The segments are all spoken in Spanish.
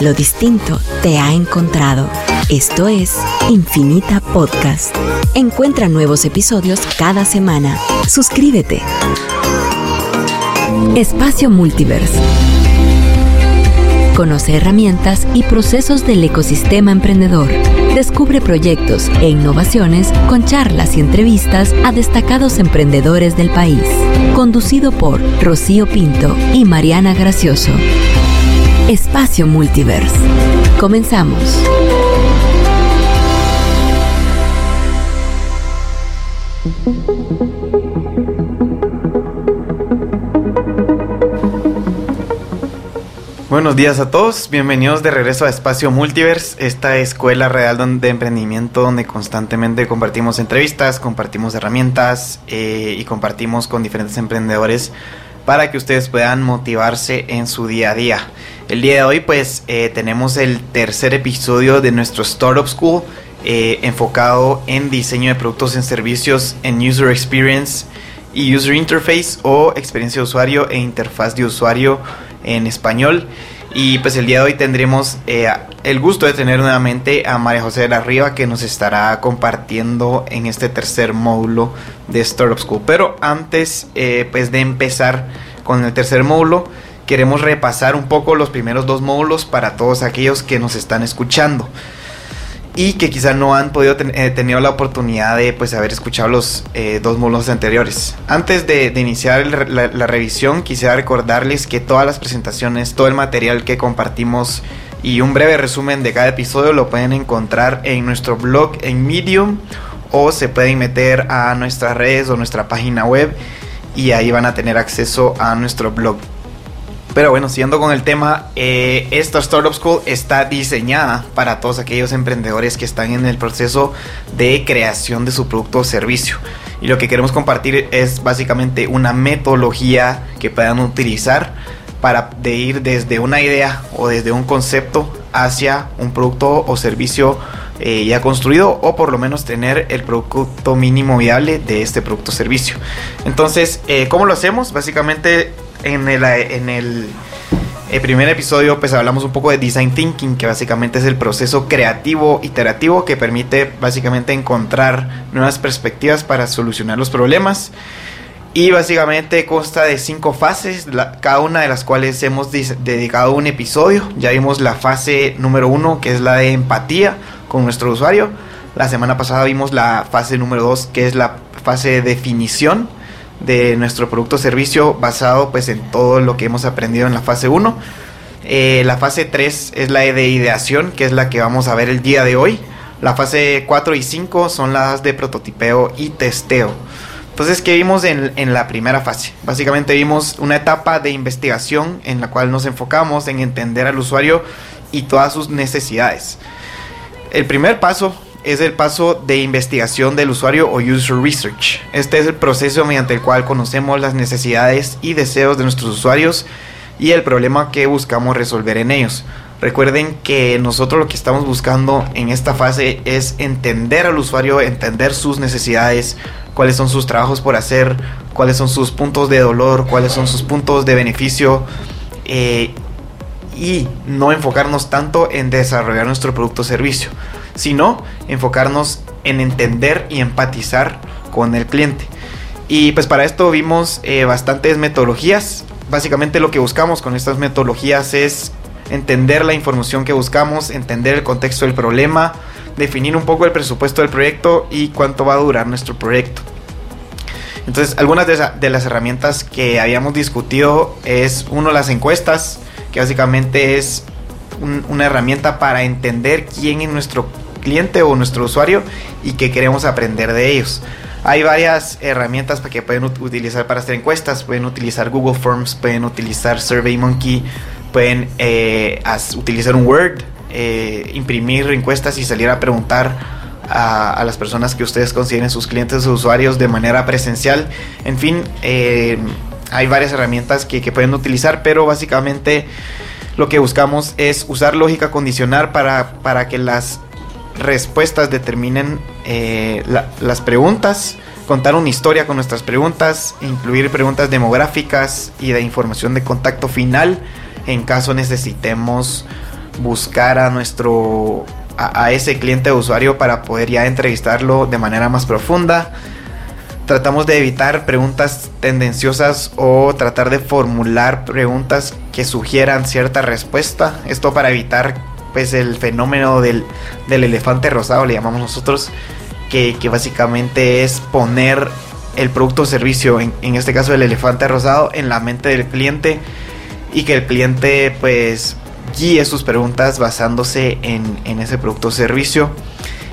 Lo distinto te ha encontrado. Esto es Infinita Podcast. Encuentra nuevos episodios cada semana. Suscríbete. Espacio Multiverse. Conoce herramientas y procesos del ecosistema emprendedor. Descubre proyectos e innovaciones con charlas y entrevistas a destacados emprendedores del país. Conducido por Rocío Pinto y Mariana Gracioso. Espacio Multiverse. Comenzamos. Buenos días a todos, bienvenidos de regreso a Espacio Multiverse, esta escuela real de emprendimiento donde constantemente compartimos entrevistas, compartimos herramientas eh, y compartimos con diferentes emprendedores para que ustedes puedan motivarse en su día a día. El día de hoy pues eh, tenemos el tercer episodio de nuestro Startup School eh, enfocado en diseño de productos en servicios en User Experience y User Interface o experiencia de usuario e interfaz de usuario en español. Y pues el día de hoy tendremos eh, el gusto de tener nuevamente a María José de la Riva que nos estará compartiendo en este tercer módulo de Startup School. Pero antes pues de empezar con el tercer módulo, queremos repasar un poco los primeros dos módulos para todos aquellos que nos están escuchando y que quizá no han podido eh, tener la oportunidad de pues haber escuchado los eh, dos módulos anteriores. Antes de, iniciar la, la, revisión quisiera recordarles que todas las presentaciones, todo el material que compartimos y un breve resumen de cada episodio lo pueden encontrar en nuestro blog en Medium o se pueden meter a nuestras redes o nuestra página web y ahí van a tener acceso a nuestro blog. Pero bueno, siguiendo con el tema, eh, esta Startup School está diseñada para todos aquellos emprendedores que están en el proceso de creación de su producto o servicio. Y lo que queremos compartir es básicamente una metodología que puedan utilizar para de ir desde una idea o desde un concepto hacia un producto o servicio eh, ya construido o por lo menos tener el producto mínimo viable de este producto o servicio. Entonces, eh, ¿cómo lo hacemos? Básicamente en el, en el, primer episodio pues hablamos un poco de design thinking, que básicamente es el proceso creativo, iterativo, que permite básicamente encontrar nuevas perspectivas para solucionar los problemas. Y básicamente consta de cinco fases, cada una de las cuales hemos dedicado un episodio. Ya vimos la fase número uno, que es la de empatía con nuestro usuario. La semana pasada vimos la fase número dos, que es la fase de definición de nuestro producto o servicio basado pues en todo lo que hemos aprendido en la fase 1. Eh, la fase 3 es la de ideación, que es la que vamos a ver el día de hoy. La fase 4 y 5 son las de prototipeo y testeo. Entonces, ¿qué vimos en, en, la primera fase? Básicamente vimos una etapa de investigación en la cual nos enfocamos en entender al usuario y todas sus necesidades. El primer paso es el paso de investigación del usuario o user research. Este es el proceso mediante el cual conocemos las necesidades y deseos de nuestros usuarios y el problema que buscamos resolver en ellos. Recuerden que nosotros lo que estamos buscando en esta fase es entender al usuario, entender sus necesidades, cuáles son sus trabajos por hacer, cuáles son sus puntos de dolor, cuáles son sus puntos de beneficio eh, y no enfocarnos tanto en desarrollar nuestro producto o servicio sino enfocarnos en entender y empatizar con el cliente. Y pues para esto vimos eh, bastantes metodologías. Básicamente lo que buscamos con estas metodologías es entender la información que buscamos, entender el contexto del problema, definir un poco el presupuesto del proyecto y cuánto va a durar nuestro proyecto. Entonces, algunas de, las herramientas que habíamos discutido es, uno, las encuestas, que básicamente es una herramienta para entender quién es nuestro cliente o nuestro usuario y que queremos aprender de ellos. Hay varias herramientas que pueden utilizar para hacer encuestas. Pueden utilizar Google Forms, pueden utilizar SurveyMonkey, pueden eh, utilizar un Word, eh, imprimir encuestas y salir a preguntar a, las personas que ustedes consideren sus clientes o usuarios de manera presencial. En fin, eh, hay varias herramientas que, que pueden utilizar, pero básicamente lo que buscamos es usar lógica condicional para, para que las respuestas determinen eh, las preguntas, contar una historia con nuestras preguntas, incluir preguntas demográficas y de información de contacto final en caso necesitemos buscar a nuestro a, ese cliente o usuario para poder ya entrevistarlo de manera más profunda. Tratamos de evitar preguntas tendenciosas o tratar de formular preguntas que sugieran cierta respuesta. Esto para evitar pues el fenómeno del, elefante rosado, le llamamos nosotros, que, básicamente es poner el producto o servicio, en, en, este caso el elefante rosado, en la mente del cliente y que el cliente pues guíe sus preguntas basándose en, ese producto o servicio.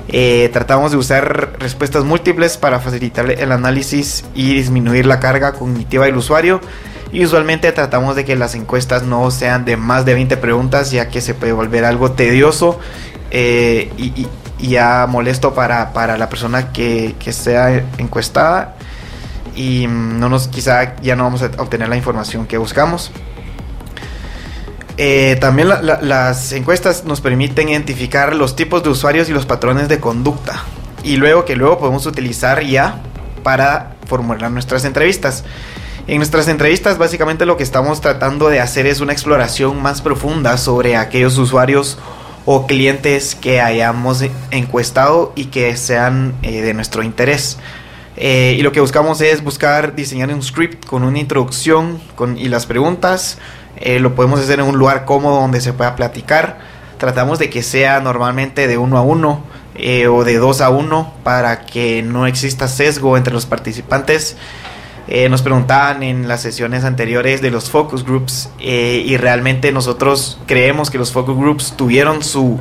Eh, tratamos de usar respuestas múltiples para facilitar el análisis y disminuir la carga cognitiva del usuario. Y usualmente tratamos de que las encuestas no sean de más de 20 preguntas, ya que se puede volver algo tedioso eh, y, ya molesto para, la persona que, que, sea encuestada. Y mm, no nos, quizá ya no vamos a obtener la información que buscamos. Eh, también las encuestas nos permiten identificar los tipos de usuarios y los patrones de conducta. Y luego que luego podemos utilizar ya para formular nuestras entrevistas. En nuestras entrevistas básicamente lo que estamos tratando de hacer es una exploración más profunda sobre aquellos usuarios o clientes que hayamos encuestado y que sean eh, de nuestro interés. Eh, y lo que buscamos es buscar diseñar un script con una introducción con, y las preguntas, eh, lo podemos hacer en un lugar cómodo donde se pueda platicar. Tratamos de que sea normalmente de uno a uno eh, o de dos a uno para que no exista sesgo entre los participantes. Eh, nos preguntaban en las sesiones anteriores de los focus groups y realmente nosotros creemos que los focus groups tuvieron su,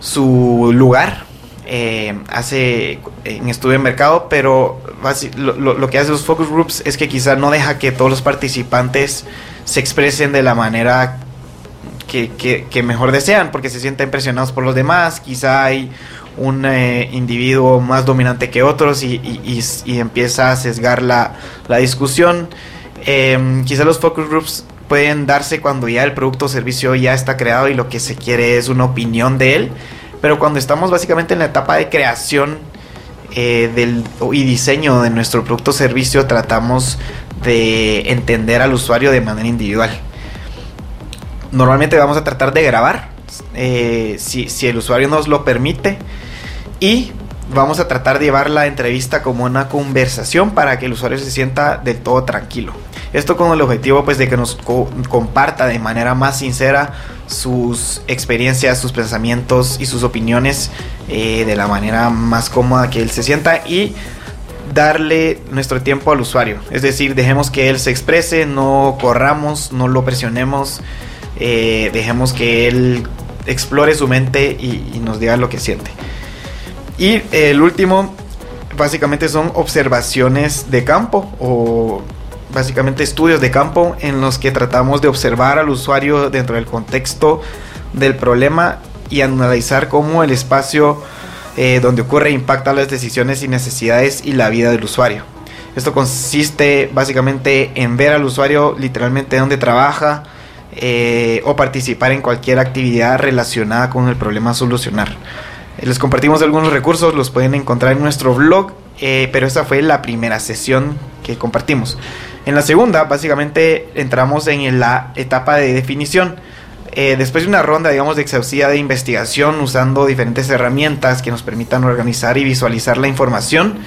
su lugar hace en estudio de mercado, pero lo, que hace los focus groups es que quizá no deja que todos los participantes se expresen de la manera que, mejor desean, porque se sienten impresionados por los demás, quizá hay un eh, individuo más dominante que otros y, empieza a sesgar la, discusión. Em, quizá los focus groups pueden darse cuando ya el producto o servicio ya está creado y lo que se quiere es una opinión de él, pero cuando estamos básicamente en la etapa de creación eh, del, y diseño de nuestro producto o servicio, tratamos de entender al usuario de manera individual. Normalmente vamos a tratar de grabar, eh, si, si el usuario nos lo permite, y vamos a tratar de llevar la entrevista como una conversación para que el usuario se sienta del todo tranquilo. Esto con el objetivo pues de que nos comparta de manera más sincera sus experiencias, sus pensamientos y sus opiniones eh, de la manera más cómoda que él se sienta y darle nuestro tiempo al usuario. Es decir, dejemos que él se exprese, no corramos, no lo presionemos, eh, dejemos que él explore su mente y, nos diga lo que siente. Y el último, básicamente son observaciones de campo o básicamente estudios de campo en los que tratamos de observar al usuario dentro del contexto del problema y analizar cómo el espacio eh, donde ocurre impacta las decisiones y necesidades y la vida del usuario. Esto consiste básicamente en ver al usuario literalmente donde trabaja eh, o participar en cualquier actividad relacionada con el problema a solucionar. Eh, les compartimos algunos recursos, los pueden encontrar en nuestro blog, pero esa fue la primera sesión que compartimos. En la segunda, básicamente entramos en la etapa de definición eh, después de una ronda, digamos, de exhaustiva de investigación usando diferentes herramientas que nos permitan organizar y visualizar la información,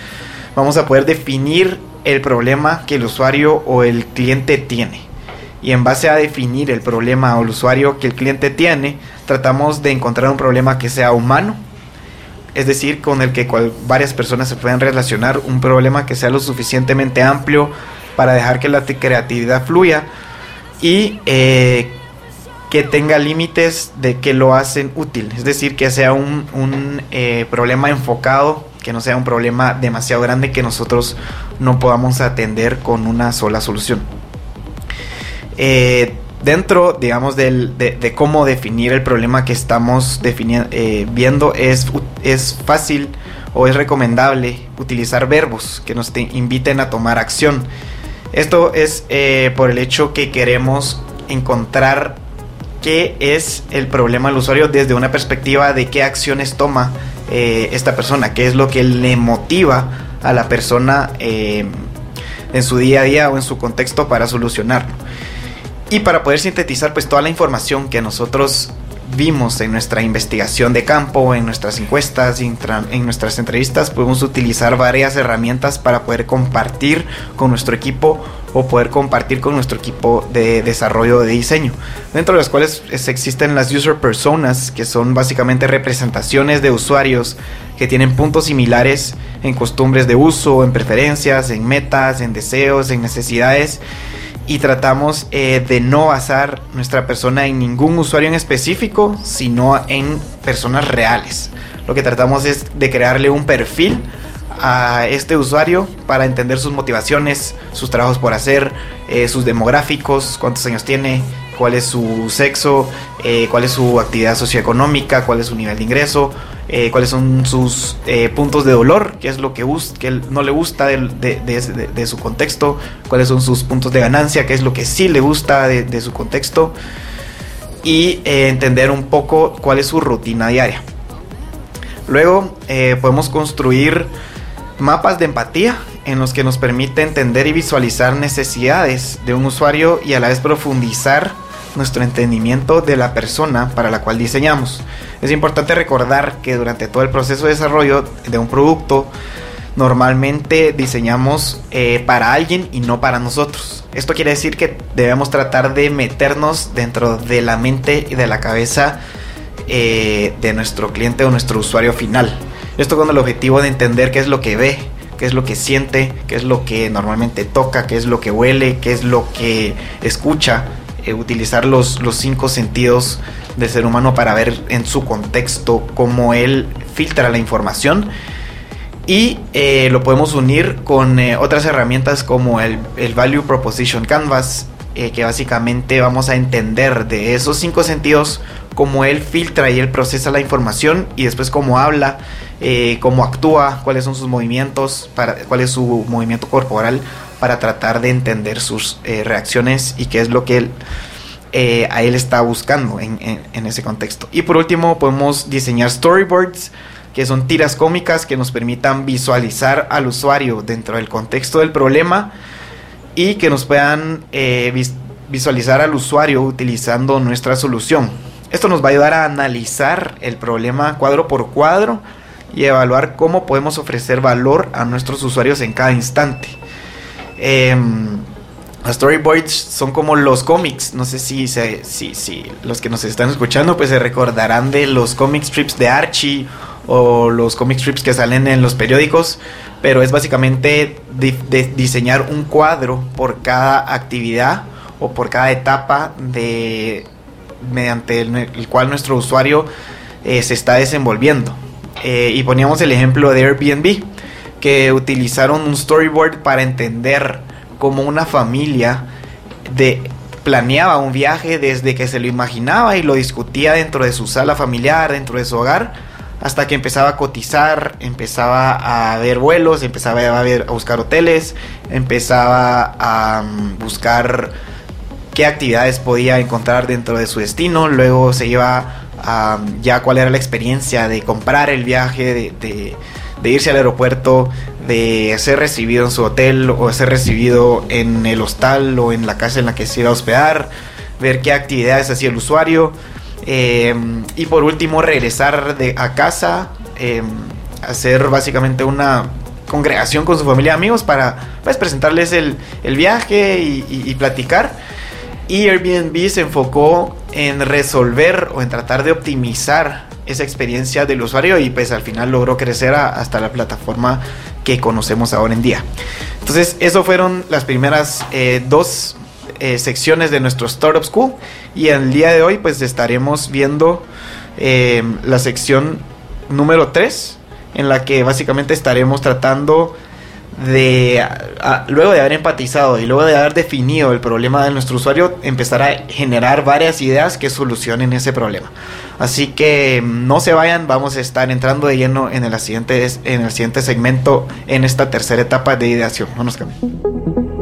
vamos a poder definir el problema que el usuario o el cliente tiene. Y en base a definir el problema o el usuario que el cliente tiene, tratamos de encontrar un problema que sea humano, es decir, con el que varias personas se puedan relacionar, un problema que sea lo suficientemente amplio para dejar que la creatividad fluya y eh, que tenga límites de que lo hacen útil, es decir, que sea un, eh, problema enfocado, que no sea un problema demasiado grande que nosotros no podamos atender con una sola solución. Eh, dentro, digamos, de, cómo definir el problema que estamos eh, viendo, es, es fácil o es recomendable utilizar verbos que nos inviten a tomar acción. Esto es por el hecho que queremos encontrar qué es el problema del usuario desde una perspectiva de qué acciones toma eh, esta persona, qué es lo que le motiva a la persona eh, en su día a día o en su contexto para solucionarlo. Y para poder sintetizar pues toda la información que nosotros vimos en nuestra investigación de campo, en nuestras encuestas, en nuestras entrevistas, podemos utilizar varias herramientas para poder compartir con nuestro equipo o poder compartir con nuestro equipo de desarrollo de diseño, dentro de las cuales existen las user personas, que son básicamente representaciones de usuarios que tienen puntos similares en costumbres de uso, en preferencias, en metas, en deseos, en necesidades y tratamos eh, de no basar nuestra persona en ningún usuario en específico, sino en personas reales. Lo que tratamos es de crearle un perfil a este usuario para entender sus motivaciones, sus trabajos por hacer, eh, sus demográficos, cuántos años tiene, cuál es su sexo, eh, cuál es su actividad socioeconómica, cuál es su nivel de ingreso, eh, cuáles son sus puntos de dolor, qué es lo que, no le gusta de, su contexto, cuáles son sus puntos de ganancia, qué es lo que sí le gusta de, su contexto y entender un poco cuál es su rutina diaria. Luego podemos construir mapas de empatía en los que nos permite entender y visualizar necesidades de un usuario y a la vez profundizar nuestro entendimiento de la persona para la cual diseñamos. Es importante recordar que durante todo el proceso de desarrollo de un producto, normalmente diseñamos eh, para alguien y no para nosotros. Esto quiere decir que debemos tratar de meternos dentro de la mente y de la cabeza eh, de nuestro cliente o nuestro usuario final. Esto con el objetivo de entender qué es lo que ve, qué es lo que siente, qué es lo que normalmente toca, qué es lo que huele, qué es lo que escucha. Eh, utilizar los, los cinco sentidos del ser humano para ver en su contexto cómo él filtra la información. Y eh, lo podemos unir con eh, otras herramientas como el, el Value Proposition Canvas, que básicamente vamos a entender de esos cinco sentidos cómo él filtra y él procesa la información y después cómo habla, eh, cómo actúa, cuáles son sus movimientos, cuál es su movimiento corporal para tratar de entender sus eh, reacciones y qué es lo que él, eh, a él está buscando en, ese contexto. Y por último podemos diseñar storyboards que son tiras cómicas que nos permitan visualizar al usuario dentro del contexto del problema y que nos puedan visualizar al usuario utilizando nuestra solución. Esto nos va a ayudar a analizar el problema cuadro por cuadro y evaluar cómo podemos ofrecer valor a nuestros usuarios en cada instante. Los storyboards son como los cómics. No sé si, si, si, los que nos están escuchando pues se recordarán de los comic strips de Archie o los comic strips que salen en los periódicos. Pero es básicamente diseñar un cuadro por cada actividad o por cada etapa de, mediante el, cual nuestro usuario eh, se está desenvolviendo. Eh, y poníamos el ejemplo de Airbnb, que utilizaron un storyboard para entender cómo una familia de, planeaba un viaje desde que se lo imaginaba y lo discutía dentro de su sala familiar, dentro de su hogar, hasta que empezaba a cotizar, empezaba a ver vuelos, empezaba a, buscar hoteles, empezaba a mm, buscar qué actividades podía encontrar dentro de su destino, luego se iba a ya cuál era la experiencia de comprar el viaje, de, irse al aeropuerto, de ser recibido en su hotel o ser recibido en el hostal o en la casa en la que se iba a hospedar, ver qué actividades hacía el usuario eh, y por último regresar de, a casa, eh, hacer básicamente una congregación con su familia y amigos para pues, presentarles el, viaje y platicar y Airbnb se enfocó en resolver o en tratar de optimizar esa experiencia del usuario y pues al final logró crecer hasta la plataforma que conocemos ahora en día. Entonces, eso fueron las primeras eh, dos eh, secciones de nuestro Startup School y el día de hoy pues estaremos viendo eh, la sección número 3 en la que básicamente estaremos tratando de luego de haber empatizado y luego de haber definido el problema de nuestro usuario, empezar a generar varias ideas que solucionen ese problema. Así que mm, no se vayan, vamos a estar entrando de lleno en el siguiente, en el siguiente segmento, en esta tercera etapa de ideación. No nos cambien.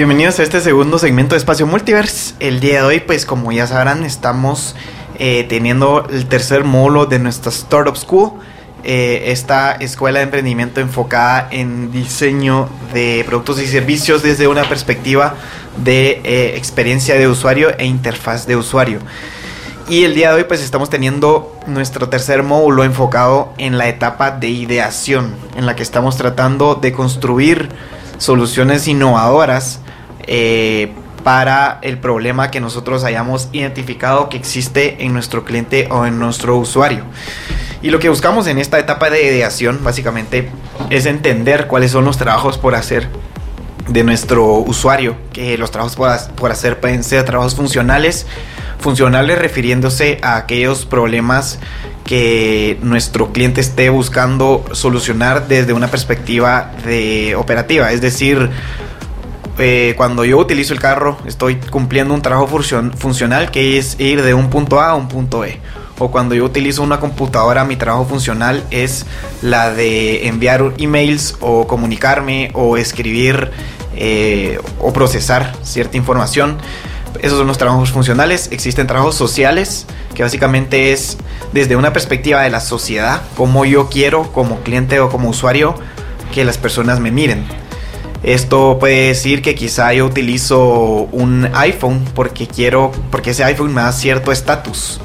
Bienvenidos a este segundo segmento de Espacio Multiverse. El día de hoy, pues como ya sabrán, estamos eh, teniendo el tercer módulo de nuestra Startup School eh, esta escuela de emprendimiento enfocada en diseño de productos y servicios desde una perspectiva de eh, experiencia de usuario e interfaz de usuario. Y el día de hoy pues estamos teniendo nuestro tercer módulo enfocado en la etapa de ideación, en la que estamos tratando de construir soluciones innovadoras eh, para el problema que nosotros hayamos identificado que existe en nuestro cliente o en nuestro usuario. Y lo que buscamos en esta etapa de ideación básicamente es entender cuáles son los trabajos por hacer de nuestro usuario, que los trabajos por, hacer pueden ser trabajos funcionales, funcionales refiriéndose a aquellos problemas que nuestro cliente esté buscando solucionar desde una perspectiva de operativa, es decir, eh, cuando yo utilizo el carro estoy cumpliendo un trabajo funcional que es ir de un punto A a un punto B. O cuando yo utilizo una computadora, mi trabajo funcional es la de enviar emails o comunicarme o escribir eh, o procesar cierta información. Esos son los trabajos funcionales. Existen trabajos sociales, que básicamente es desde una perspectiva de la sociedad, como yo quiero como cliente o como usuario que las personas me miren. Esto puede decir que quizá yo utilizo un iPhone porque quiero, porque ese iPhone me da cierto estatus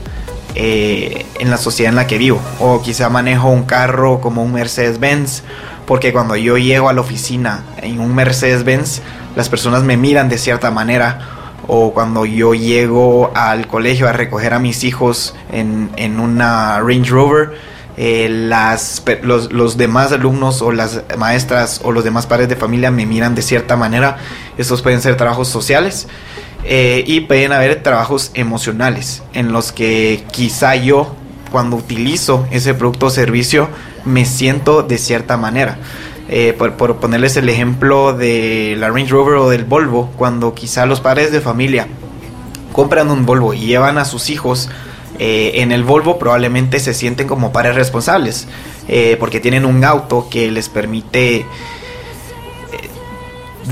eh, en la sociedad en la que vivo. O quizá manejo un carro como un Mercedes-Benz porque cuando yo llego a la oficina en un Mercedes-Benz, las personas me miran de cierta manera o cuando yo llego al colegio a recoger a mis hijos en, en una Range Rover, eh, las, los, los, demás alumnos o las maestras o los demás padres de familia me miran de cierta manera. Estos pueden ser trabajos sociales eh, y pueden haber trabajos emocionales en los que quizá yo cuando utilizo ese producto o servicio me siento de cierta manera. Eh, por, ponerles el ejemplo de la Range Rover o del Volvo, cuando quizá los padres de familia compran un Volvo y llevan a sus hijos eh, en el Volvo, probablemente se sienten como padres responsables, eh, porque tienen un auto que les permite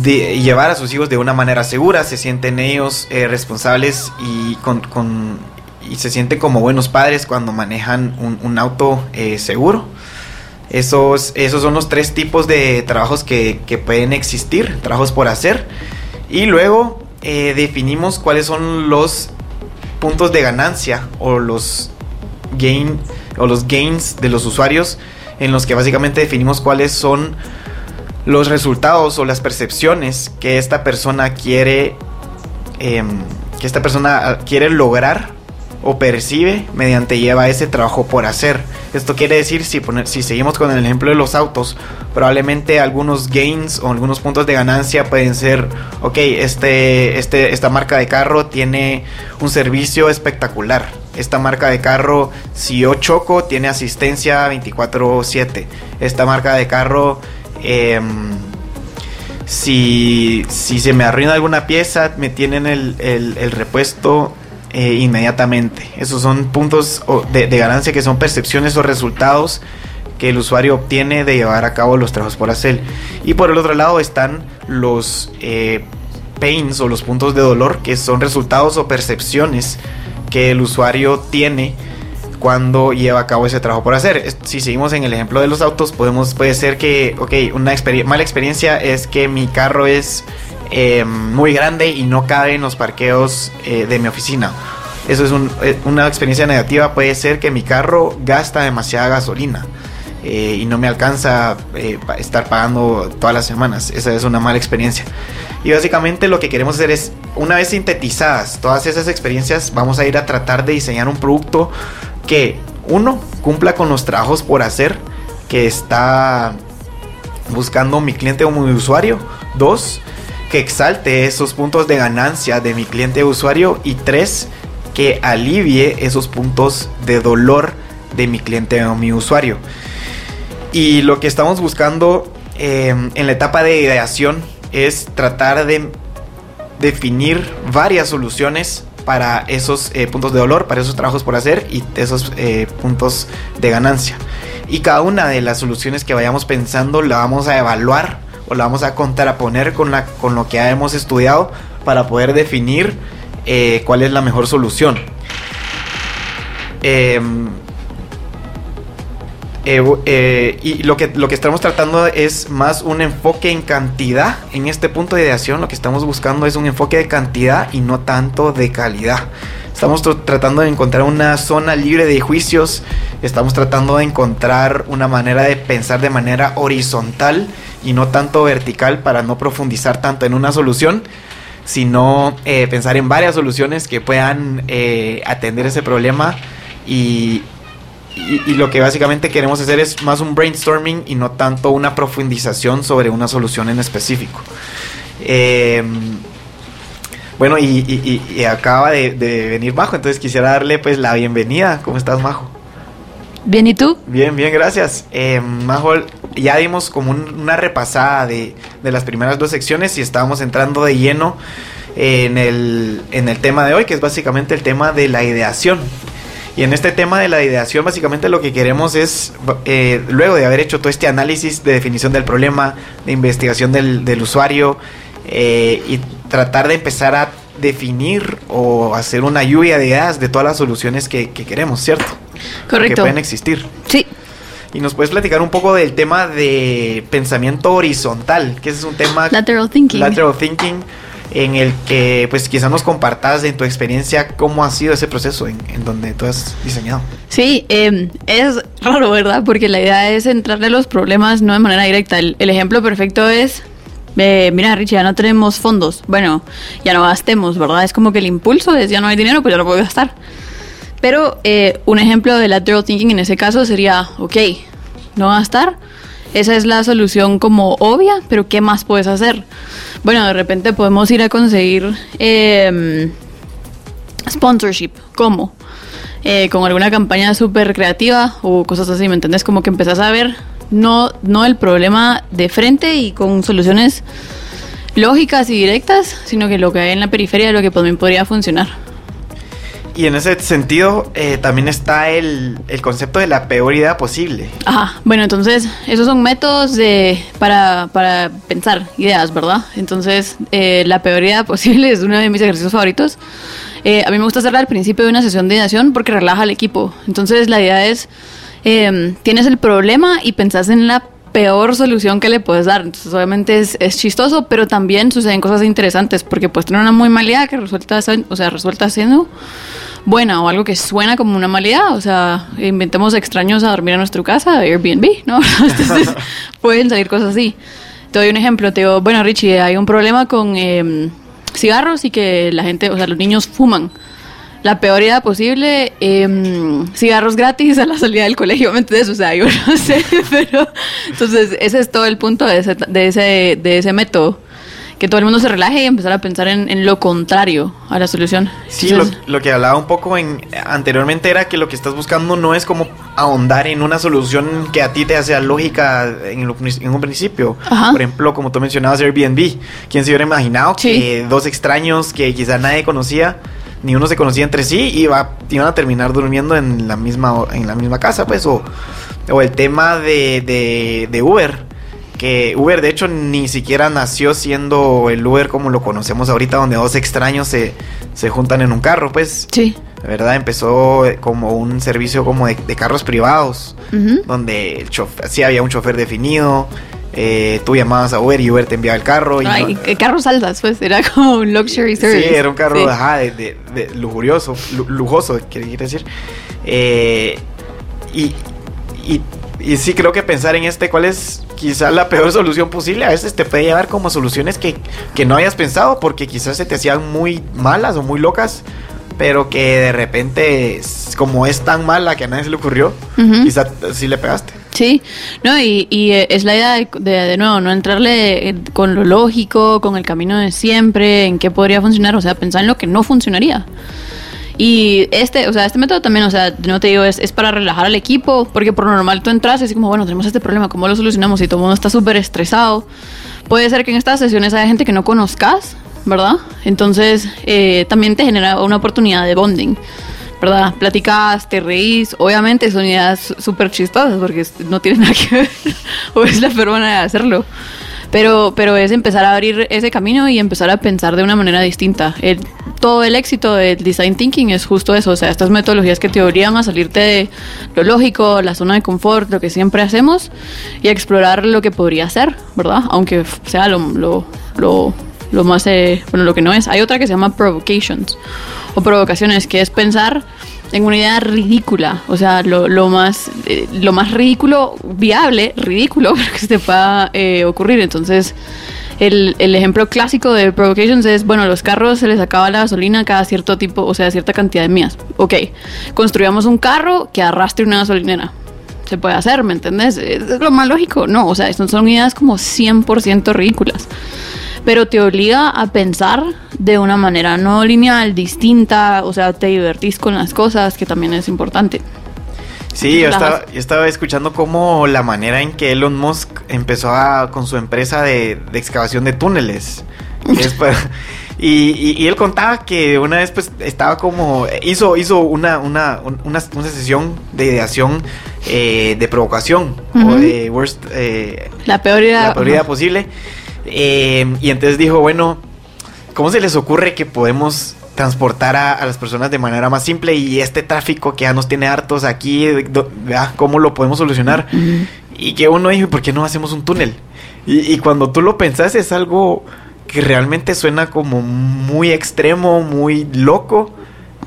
llevar a sus hijos de una manera segura, se sienten ellos responsables y con, y se sienten como buenos padres cuando manejan un, un auto seguro. Esos, esos son los tres tipos de trabajos que, pueden existir, trabajos por hacer. Y luego eh, definimos cuáles son los puntos de ganancia o los gain o los gains de los usuarios en los que básicamente definimos cuáles son los resultados o las percepciones que esta persona quiere em, que esta persona quiere lograr o percibe mediante lleva ese trabajo por hacer. Esto quiere decir, si, si seguimos con el ejemplo de los autos, probablemente algunos gains o algunos puntos de ganancia pueden ser, ok, este, este, esta marca de carro tiene un servicio espectacular. Esta marca de carro, si yo choco, tiene asistencia 24/7. Esta marca de carro... Em, si, si, se me arruina alguna pieza, me tienen el, el, el repuesto eh, inmediatamente. Esos son puntos de, ganancia que son percepciones o resultados que el usuario obtiene de llevar a cabo los trabajos por hacer. Y por el otro lado están los eh, pains o los puntos de dolor, que son resultados o percepciones que el usuario tiene cuando lleva a cabo ese trabajo por hacer. Si seguimos en el ejemplo de los autos, podemos, puede ser que, ok, una mala experiencia es que mi carro es eh, muy grande y no cabe en los parqueos eh, de mi oficina. Eso es eh, una experiencia negativa. Puede ser que mi carro gasta demasiada gasolina y no me alcanza estar pagando todas las semanas. Esa es una mala experiencia. Y básicamente lo que queremos hacer es, una vez sintetizadas todas esas experiencias, vamos a ir a tratar de diseñar un producto que, uno, cumpla con los trabajos por hacer que está buscando mi cliente o mi usuario. Dos, que exalte esos puntos de ganancia de mi cliente usuario y tres, que alivie esos puntos de dolor de mi cliente o mi usuario. Y lo que estamos buscando em, en la etapa de ideación es tratar de definir varias soluciones para esos eh, puntos de dolor, para esos trabajos por hacer y esos eh, puntos de ganancia. Y cada una de las soluciones que vayamos pensando la vamos a evaluar o la vamos a contraponer con, la, con lo que hemos estudiado para poder definir eh, cuál es la mejor solución. Em, Eh, eh, y lo que, lo que estamos tratando es más un enfoque en cantidad. En este punto de ideación lo que estamos buscando es un enfoque de cantidad y no tanto de calidad. Estamos tratando de encontrar una zona libre de juicios. Estamos tratando de encontrar una manera de pensar de manera horizontal y no tanto vertical para no profundizar tanto en una solución, sino eh, pensar en varias soluciones que puedan atender ese problema y, lo que básicamente queremos hacer es más un brainstorming y no tanto una profundización sobre una solución en específico. Em, bueno, y, acaba de, venir Majo, entonces quisiera darle pues la bienvenida. ¿Cómo estás, Majo? Bien, ¿y tú? Bien, bien, gracias. Em, Majo, ya dimos como una repasada de, de, las primeras dos secciones y estábamos entrando de lleno en el, en el tema de hoy, que es básicamente el tema de la ideación. Y en este tema de la ideación, básicamente lo que queremos es, eh, luego de haber hecho todo este análisis de definición del problema, de investigación del, usuario, eh, y tratar de empezar a definir o hacer una lluvia de ideas de todas las soluciones que, queremos, ¿cierto? Correcto. Que pueden existir. Sí. Y nos puedes platicar un poco del tema de pensamiento horizontal, que ese es un tema... Lateral thinking. Lateral thinking en el que pues quizás nos compartas en tu experiencia cómo ha sido ese proceso en, donde tú has diseñado. Sí, em, es raro, ¿verdad? Porque la idea es entrarle los problemas no de manera directa. El, ejemplo perfecto es, eh, mira Richie, ya no tenemos fondos. Bueno, ya no gastemos, ¿verdad? Es como que el impulso es, ya no hay dinero, pues ya no puedo gastar. Pero eh, un ejemplo de lateral thinking en ese caso sería, ok, no gastar. Esa es la solución como obvia, pero ¿qué más puedes hacer? bueno, de repente podemos ir a conseguir em, sponsorship. ¿Cómo? Eh, con alguna campaña súper creativa o cosas así, ¿me entiendes? Como que empezás a ver no, no el problema de frente y con soluciones lógicas y directas, sino que lo que hay en la periferia es lo que también podría funcionar. Y en ese sentido eh, también está el, concepto de la peor idea posible. Ajá, bueno, entonces esos son métodos de, para, para pensar ideas, ¿verdad? Entonces eh, la peor idea posible es uno de mis ejercicios favoritos. Eh, a mí me gusta hacerla al principio de una sesión de ideación porque relaja al equipo. Entonces la idea es, em, tienes el problema y pensás en la peor solución que le puedes dar. Entonces, obviamente es, es, chistoso, pero también suceden cosas interesantes porque puedes tener una muy mala idea que resulta, o sea, resulta siendo buena o algo que suena como una malidad. O sea, inventemos extraños a dormir en nuestra casa, Airbnb, ¿no? Entonces, pueden salir cosas así. Te doy un ejemplo. Te digo, bueno, Richie, hay un problema con em, cigarros y que la gente, o sea, los niños fuman. La peor idea posible, em, cigarros gratis a la salida del colegio, ¿me entiendes? O sea, yo no sé, pero entonces ese es todo el punto de ese, de ese, de ese método que todo el mundo se relaje y empezar a pensar en, lo contrario a la solución. Sí, lo, que hablaba un poco en, anteriormente era que lo que estás buscando no es como ahondar en una solución que a ti te hace lógica en, un principio. Por ejemplo, como tú mencionabas Airbnb. ¿Quién se hubiera imaginado que dos extraños que quizá nadie conocía ni uno se conocía entre sí y iba, iban a terminar durmiendo en la misma en la misma casa pues o, o el tema de, de, de Uber que Uber de hecho ni siquiera nació siendo el Uber como lo conocemos ahorita, donde dos extraños se, se juntan en un carro, pues. Sí. La verdad empezó como un servicio como de, carros privados, donde el chofer, sí había un chofer definido, eh, tú llamabas a Uber y Uber te enviaba el carro. Y Ay, carros altas, pues era como un luxury service. Sí, era un carro de, lujurioso, lujoso, quiere decir. Eh, y, y, y sí creo que pensar en este, ¿cuál es quizás la peor solución posible. A veces te puede llevar como soluciones que, no hayas pensado porque quizás se te hacían muy malas o muy locas, pero que de repente, como es tan mala que a nadie se le ocurrió, quizás sí le pegaste. Sí, no, y, eh, es la idea de, de, nuevo, no entrarle eh, con lo lógico, con el camino de siempre, en qué podría funcionar, o sea, pensar en lo que no funcionaría. Y este, o sea, este método también, o sea, no te digo, es, es para relajar al equipo, porque por lo normal tú entras y así como, bueno, tenemos este problema, ¿cómo lo solucionamos? Y todo el mundo está súper estresado. Puede ser que en estas sesiones haya gente que no conozcas, ¿verdad? Entonces, eh, también te genera una oportunidad de bonding. ¿Verdad? Platicas, te reís, obviamente son ideas súper chistosas porque no tienes nada que ver o es la forma de hacerlo. Pero, pero es empezar a abrir ese camino y empezar a pensar de una manera distinta. todo el éxito del design thinking es justo eso, o sea, estas metodologías que te obligan a salirte de lo lógico, la zona de confort, lo que siempre hacemos y a explorar lo que podría ser, ¿verdad? Aunque sea lo, lo, lo, lo más, eh, bueno, lo que no es. Hay otra que se llama provocations o provocaciones, que es pensar en una idea ridícula, o sea, lo, lo más, eh, lo más ridículo, viable, ridículo, que se te pueda eh, ocurrir. Entonces, el, el, ejemplo clásico de provocations es, bueno, los carros se les acaba la gasolina cada cierto tipo, o sea, cierta cantidad de millas. Ok, construyamos un carro que arrastre una gasolinera. Se puede hacer, ¿me entendés? Es lo más lógico. No, o sea, son, son ideas como 100% ridículas pero te obliga a pensar de una manera no lineal, distinta, o sea, te divertís con las cosas, que también es importante. Sí, yo estaba, yo estaba, escuchando cómo la manera en que Elon Musk empezó a, con su empresa de, de excavación de túneles. y, y, él contaba que una vez pues estaba como, hizo, hizo una, una, una, una sesión de ideación eh, de provocación o de worst... Eh, la peor idea, la peor idea posible. Eh, y entonces dijo, bueno, ¿cómo se les ocurre que podemos transportar a, las personas de manera más simple y este tráfico que ya nos tiene hartos aquí, ¿cómo lo podemos solucionar? Y que uno dijo, ¿por qué no hacemos un túnel? Y, cuando tú lo pensás es algo que realmente suena como muy extremo, muy loco,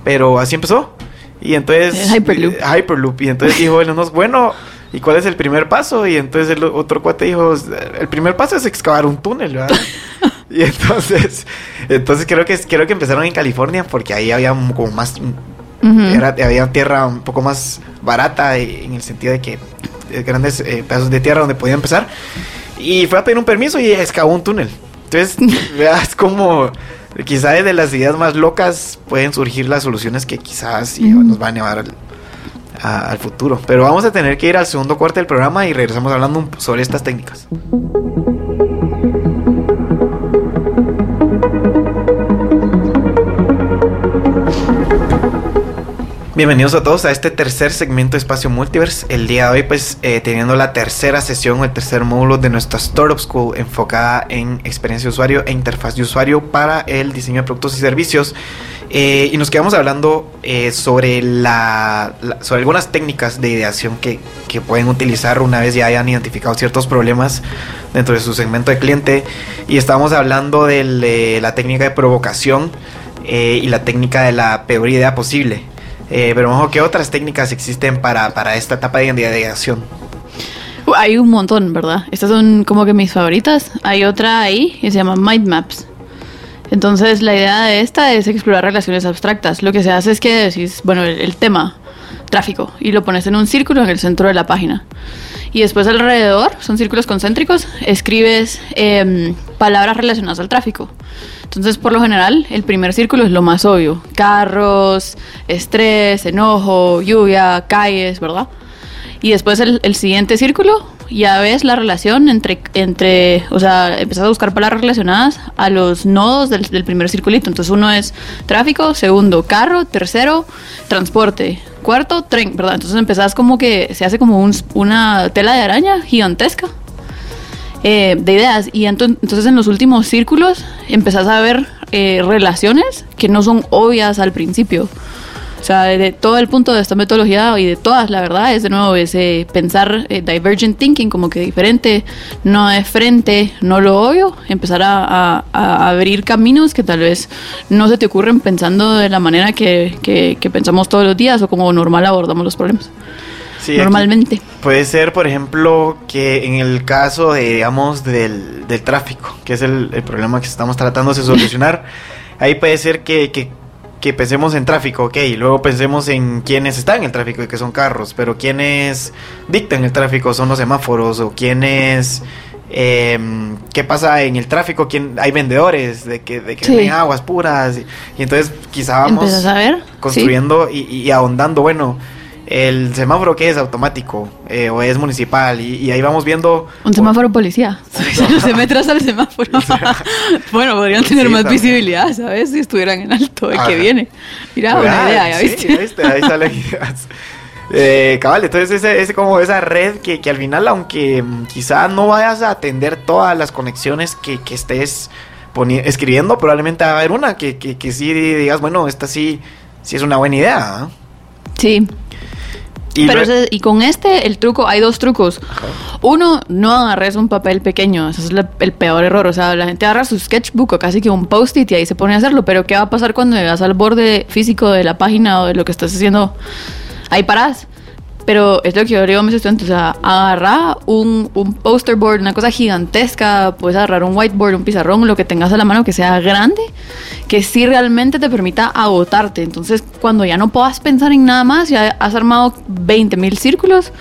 pero así empezó. Y entonces... Hyperloop. Hyperloop. Y entonces dijo, bueno, bueno ¿y cuál es el primer paso? Y entonces el otro cuate dijo, el primer paso es excavar un túnel, ¿verdad? y entonces, entonces creo que creo que empezaron en California porque ahí había como más había tierra un poco más barata en el sentido de que grandes eh, pedazos de tierra donde podía empezar y fue a pedir un permiso y excavó un túnel. Entonces, veas como quizá de las ideas más locas pueden surgir las soluciones que quizás nos van a llevar al, futuro. Pero vamos a tener que ir al segundo cuarto del programa y regresamos hablando sobre estas técnicas. Bienvenidos a todos a este tercer segmento de Espacio Multiverse. El día de hoy, pues, eh, teniendo la tercera sesión o el tercer módulo de nuestra Startup School enfocada en experiencia de usuario e interfaz de usuario para el diseño de productos y servicios. Eh, y nos quedamos hablando eh, sobre, la, sobre algunas técnicas de ideación que, que, pueden utilizar una vez ya hayan identificado ciertos problemas dentro de su segmento de cliente. Y estábamos hablando de la técnica de provocación y la técnica de la peor idea posible. Eh, pero ojo, ¿qué otras técnicas existen para, para esta etapa de ideación? Uh, hay un montón, ¿verdad? Estas son como que mis favoritas. Hay otra ahí que se llama Mind Maps. Entonces la idea de esta es explorar relaciones abstractas. Lo que se hace es que decís, bueno, el, tema, tráfico, y lo pones en un círculo en el centro de la página. Y después alrededor, son círculos concéntricos, escribes em, palabras relacionadas al tráfico. Entonces, por lo general, el primer círculo es lo más obvio. Carros, estrés, enojo, lluvia, calles, ¿verdad? Y después el, siguiente círculo, ya ves la relación entre, entre, o sea, empezás a buscar palabras relacionadas a los nodos del, primer circulito. Entonces uno es tráfico, segundo carro, tercero transporte, cuarto tren, ¿verdad? Entonces empezás como que se hace como un, una tela de araña gigantesca eh, de ideas. Y entonces en los últimos círculos empezás a ver eh, relaciones que no son obvias al principio. O sea, de todo el punto de esta metodología y de todas, la verdad, es de nuevo ese pensar eh, divergent thinking, como que diferente, no es frente, no lo obvio, empezar a, abrir caminos que tal vez no se te ocurren pensando de la manera que, que pensamos todos los días o como normal abordamos los problemas. Normalmente. Puede ser, por ejemplo, que en el caso, de, digamos, del, del tráfico, que es el, el, problema que estamos tratando de solucionar, ahí puede ser que, que, que, pensemos en tráfico, ok, y luego pensemos en quiénes están en el tráfico y que son carros, pero quiénes dictan el tráfico son los semáforos o quiénes... Eh, qué pasa en el tráfico, quién hay vendedores de que, de que hay aguas puras y, entonces quizá vamos a ver? construyendo y, y, ahondando, bueno, el semáforo que es automático eh, o es municipal y, ahí vamos viendo un semáforo policía. Se me traza el semáforo. Bueno podrían tener más visibilidad sabes si estuvieran en alto el que viene. Mira una idea ya viste, ahí salen ideas. Eh, cabal, entonces es como esa red que, que, al final, aunque mm, quizá no vayas a atender todas las conexiones que, que estés escribiendo, probablemente va a haber una que, que, que sí digas, bueno, esta sí, sí es una buena idea. ¿ah? Sí. Y, Pero y con este, el truco, hay dos trucos. Uno, no agarres un papel pequeño, ese es el peor error. O sea, la gente agarra su sketchbook o casi que un post-it y ahí se pone a hacerlo. Pero ¿qué va a pasar cuando llegas al borde físico de la página o de lo que estás haciendo? Ahí parás pero es lo que yo digo a mis estudiantes, o sea, agarrar un, un poster board, una cosa gigantesca, puedes agarrar un whiteboard, un pizarrón, lo que tengas a la mano que sea grande, que sí realmente te permita agotarte. Entonces, cuando ya no puedas pensar en nada más, ya has armado 20 mil círculos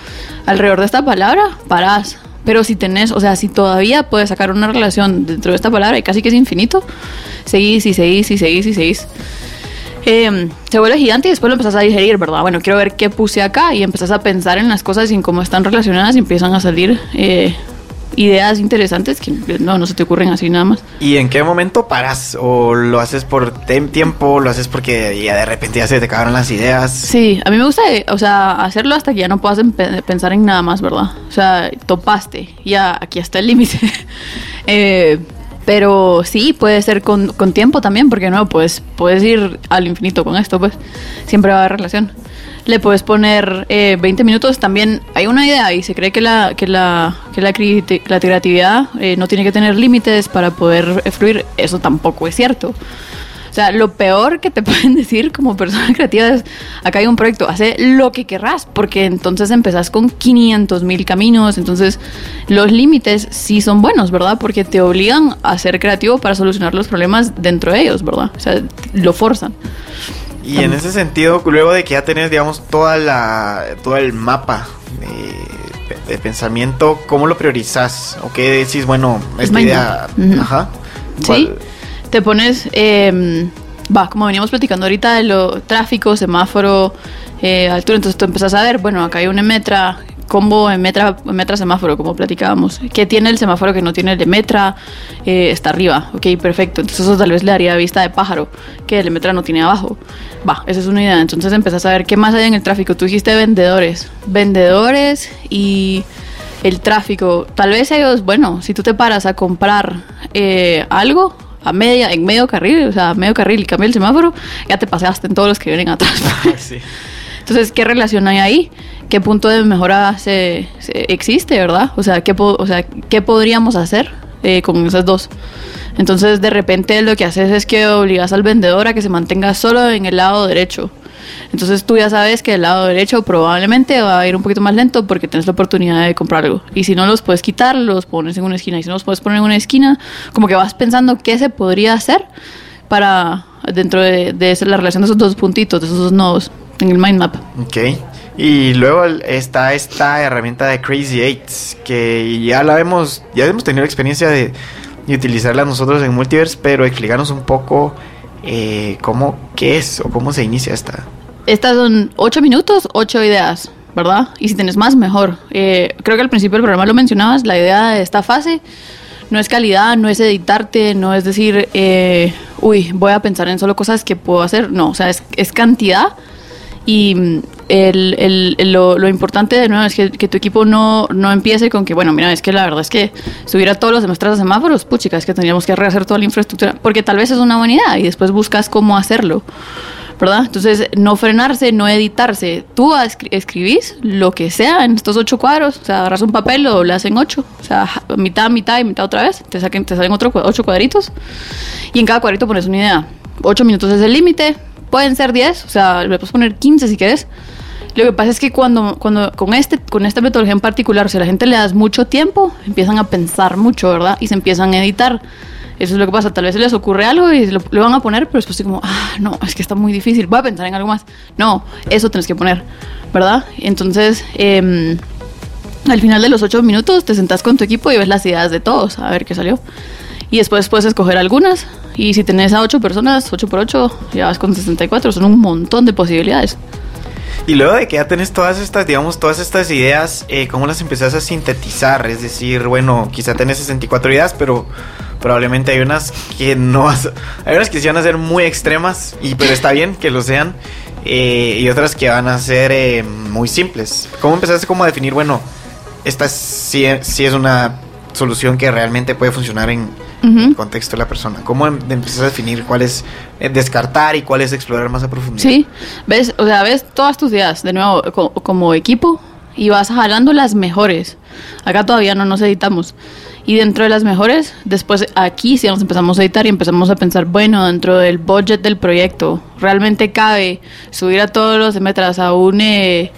alrededor de esta palabra, parás. Pero si tenés, o sea, si todavía puedes sacar una relación dentro de esta palabra y casi que es infinito, seguís y seguís y seguís y seguís. Em, se vuelve gigante y después lo empezás a digerir, ¿verdad? Bueno, quiero ver qué puse acá y empezás a pensar en las cosas y en cómo están relacionadas y empiezan a salir eh, ideas interesantes que no, no se te ocurren así nada más. ¿Y en qué momento paras? ¿O lo haces por tiempo? ¿Lo haces porque ya de repente ya se te acabaron las ideas? Sí, a mí me gusta, eh, o sea, hacerlo hasta que ya no puedas pensar en nada más, ¿verdad? O sea, topaste, ya aquí está el límite. eh, pero sí, puede ser con, con, tiempo también, porque no, pues puedes ir al infinito con esto, pues siempre va a haber relación. Le puedes poner eh, 20 minutos, también hay una idea y se cree que la, que la, que la, la creatividad eh, no tiene que tener límites para poder fluir, eso tampoco es cierto. O sea, lo peor que te pueden decir como persona creativa es, acá hay un proyecto, hace lo que querrás, porque entonces empezás con 500 mil caminos, entonces los límites sí son buenos, ¿verdad? Porque te obligan a ser creativo para solucionar los problemas dentro de ellos, ¿verdad? O sea, lo forzan. Y en ese sentido, luego de que ya tenés, digamos, toda la, todo el mapa de, pensamiento, ¿cómo lo priorizas? ¿O qué decís, bueno, esta idea... Ajá. Sí te pones, eh, va, como veníamos platicando ahorita de lo tráfico, semáforo, eh, altura, entonces tú empezás a ver, bueno, acá hay un Emetra, combo en metra, metra semáforo, como platicábamos. ¿Qué tiene el semáforo que no tiene el de metra? Eh, está arriba, ok, perfecto. Entonces eso tal vez le daría vista de pájaro, que el metra no tiene abajo. Va, esa es una idea. Entonces empezás a ver qué más hay en el tráfico. Tú dijiste vendedores, vendedores y el tráfico. Tal vez ellos, bueno, si tú te paras a comprar eh, algo, a media, en medio carril, o sea, medio carril y cambia el semáforo, ya te paseaste en todos los que vienen atrás. Entonces, ¿qué relación hay ahí? ¿Qué punto de mejora se, existe, verdad? O sea, ¿qué, o sea, ¿qué podríamos hacer eh, con esas dos? Entonces, de repente lo que haces es que obligas al vendedor a que se mantenga solo en el lado derecho. Entonces tú ya sabes que el lado derecho probablemente va a ir un poquito más lento porque tienes la oportunidad de comprar algo. Y si no los puedes quitar, los pones en una esquina. Y si no los puedes poner en una esquina, como que vas pensando qué se podría hacer para dentro de, de la relación de esos dos puntitos, de esos dos nodos en el mind map. Ok. Y luego está esta herramienta de Crazy Eights, que ya la hemos, ya hemos tenido experiencia de, de utilizarla nosotros en Multiverse, pero explicarnos un poco eh, cómo, qué es o cómo se inicia esta. Estas son ocho minutos, ocho ideas, ¿verdad? Y si tienes más, mejor. Eh, creo que al principio del programa lo mencionabas, la idea de esta fase no es calidad, no es editarte, no es decir, eh, uy, voy a pensar en solo cosas que puedo hacer. No, o sea, es, es cantidad y el, el, lo, importante de nuevo es que, tu equipo no, no, empiece con que, bueno, mira, es que la verdad es que subir a todos los semestres a semáforos, puchica, es que tendríamos que rehacer toda la infraestructura, porque tal vez es una buena idea y después buscas cómo hacerlo. ¿verdad? Entonces, no frenarse, no editarse. Tú escribís lo que sea en estos ocho cuadros, o sea, agarras un papel, lo le en ocho, o sea, mitad, mitad y mitad otra vez, te, saquen, te salen otro, ocho cuadritos, y en cada cuadrito pones una idea. Ocho minutos es el límite, pueden ser 10, o sea, le puedes poner 15 si quieres. Lo que pasa es que cuando, cuando con, este, con esta metodología en particular, si a la gente le das mucho tiempo, empiezan a pensar mucho, ¿verdad? Y se empiezan a editar. Eso es lo que pasa. Tal vez se les ocurre algo y lo, van a poner, pero después como, ah, no, es que está muy difícil. Voy a pensar en algo más. No, eso tienes que poner, ¿verdad? Entonces, eh, al final de los ocho minutos te sentás con tu equipo y ves las ideas de todos, a ver qué salió. Y después puedes escoger algunas. Y si tenés a 8 personas, 8 por 8, ya vas con 64. Son un montón de posibilidades. Y luego de que ya tenés todas estas, digamos, todas estas ideas, eh, ¿cómo las empezás a sintetizar? Es decir, bueno, quizá tenés 64 ideas, pero probablemente hay unas que no hay unas que sí van a ser muy extremas, y pero está bien que lo sean, eh, y otras que van a ser eh, muy simples. ¿Cómo empezaste como a definir, bueno, esta sí, sí es una solución que realmente puede funcionar en, el contexto de la persona. ¿Cómo em- empiezas a definir cuál es eh, descartar y cuál es explorar más a profundidad? Sí, ves, o sea, ves todas tus ideas de nuevo co- como equipo y vas jalando las mejores. Acá todavía no nos editamos. Y dentro de las mejores, después aquí sí nos empezamos a editar y empezamos a pensar, bueno, dentro del budget del proyecto, ¿realmente cabe subir a todos los metras a un... eh,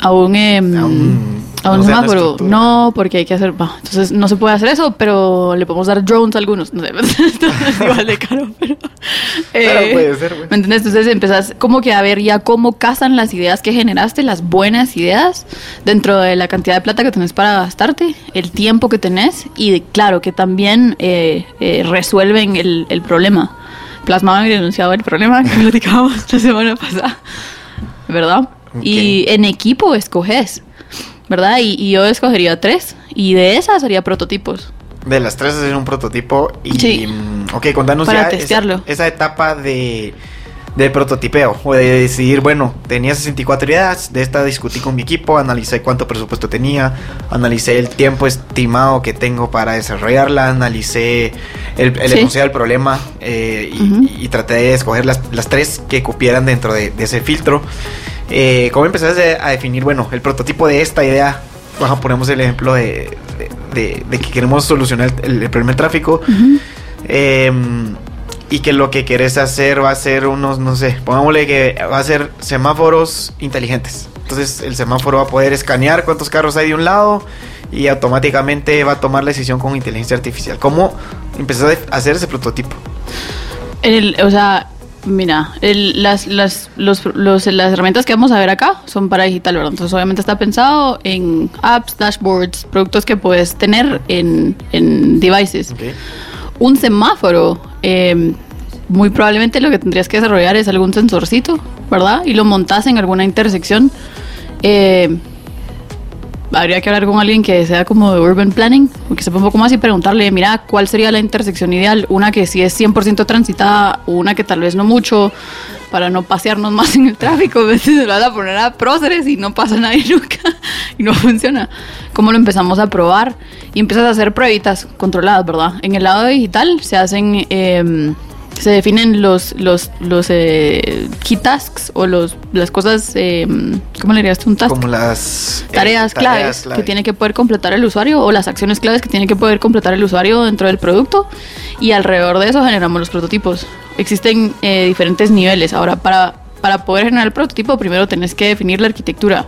a un, em, A un- a un o sea, la semáforo. estructura. No, porque hay que hacer. bah, entonces no se puede hacer eso, pero le podemos dar drones a algunos. No sé, esto es igual de caro, pero. Pero eh, puede ser, güey. ¿Me entiendes? Entonces empezás como que a ver ya cómo casan las ideas que generaste, las buenas ideas, dentro de la cantidad de plata que tenés para gastarte, el tiempo que tenés y claro, que también eh, eh, resuelven el, el problema. Plasmaban el enunciado del problema que platicábamos la semana pasada, ¿verdad? Y en equipo escoges, ¿verdad? Y, y yo escogería tres y de esas haría prototipos. De las tres hacer un prototipo y... Sí. mm, Ok, contanos Para ya esa- testearlo. Esa, etapa de, de prototipeo o de decidir, bueno, tenía 64 ideas, de esta discutí con mi equipo, analicé cuánto presupuesto tenía, analicé el tiempo estimado que tengo para desarrollarla, analicé el, el Sí. enunciado del problema eh, y, Ujú. y traté de escoger las, las tres que cupieran dentro de, de ese filtro. Eh, ¿Cómo empezaste a definir, bueno, el prototipo de esta idea? Baja, ponemos el ejemplo de, de- de- de que queremos solucionar el, el problema del tráfico. eh, y que lo que querés hacer va a ser unos, no sé, pongámosle que va a ser semáforos inteligentes. Entonces el semáforo va a poder escanear cuántos carros hay de un lado y automáticamente va a tomar la decisión con inteligencia artificial. ¿Cómo empezar a hacer ese prototipo? El, o sea, mira, el- las, las, los, los- las herramientas que vamos a ver acá son para digital, ¿verdad? Entonces, obviamente está pensado en apps, dashboards, productos que puedes tener en, en devices. Un semáforo, eh, muy probablemente lo que tendrías que desarrollar es algún sensorcito, ¿verdad? Y lo montas en alguna intersección. Eh, habría que hablar con alguien que sea como de urban planning, que sepa un poco más y preguntarle, mira, ¿cuál sería la intersección ideal? Una que sí es 100% transitada, una que tal vez no mucho, para no pasearnos más en el tráfico. A veces se lo van a poner a próceres y no pasa nadie nunca, y no funciona. ¿Cómo lo empezamos a probar? Y empiezas a hacer pruebitas controladas, ¿verdad? En el lado digital se hacen... em, se definen los los los eh, key tasks o los las cosas eh, cómo le dirías tú un task Como las eh, tareas, claves clave. que tiene que poder completar el usuario o las acciones claves que tiene que poder completar el usuario dentro del producto y alrededor de eso generamos los prototipos. Existen eh, diferentes niveles. Ahora, para, para poder generar el prototipo, primero tenés que definir la arquitectura.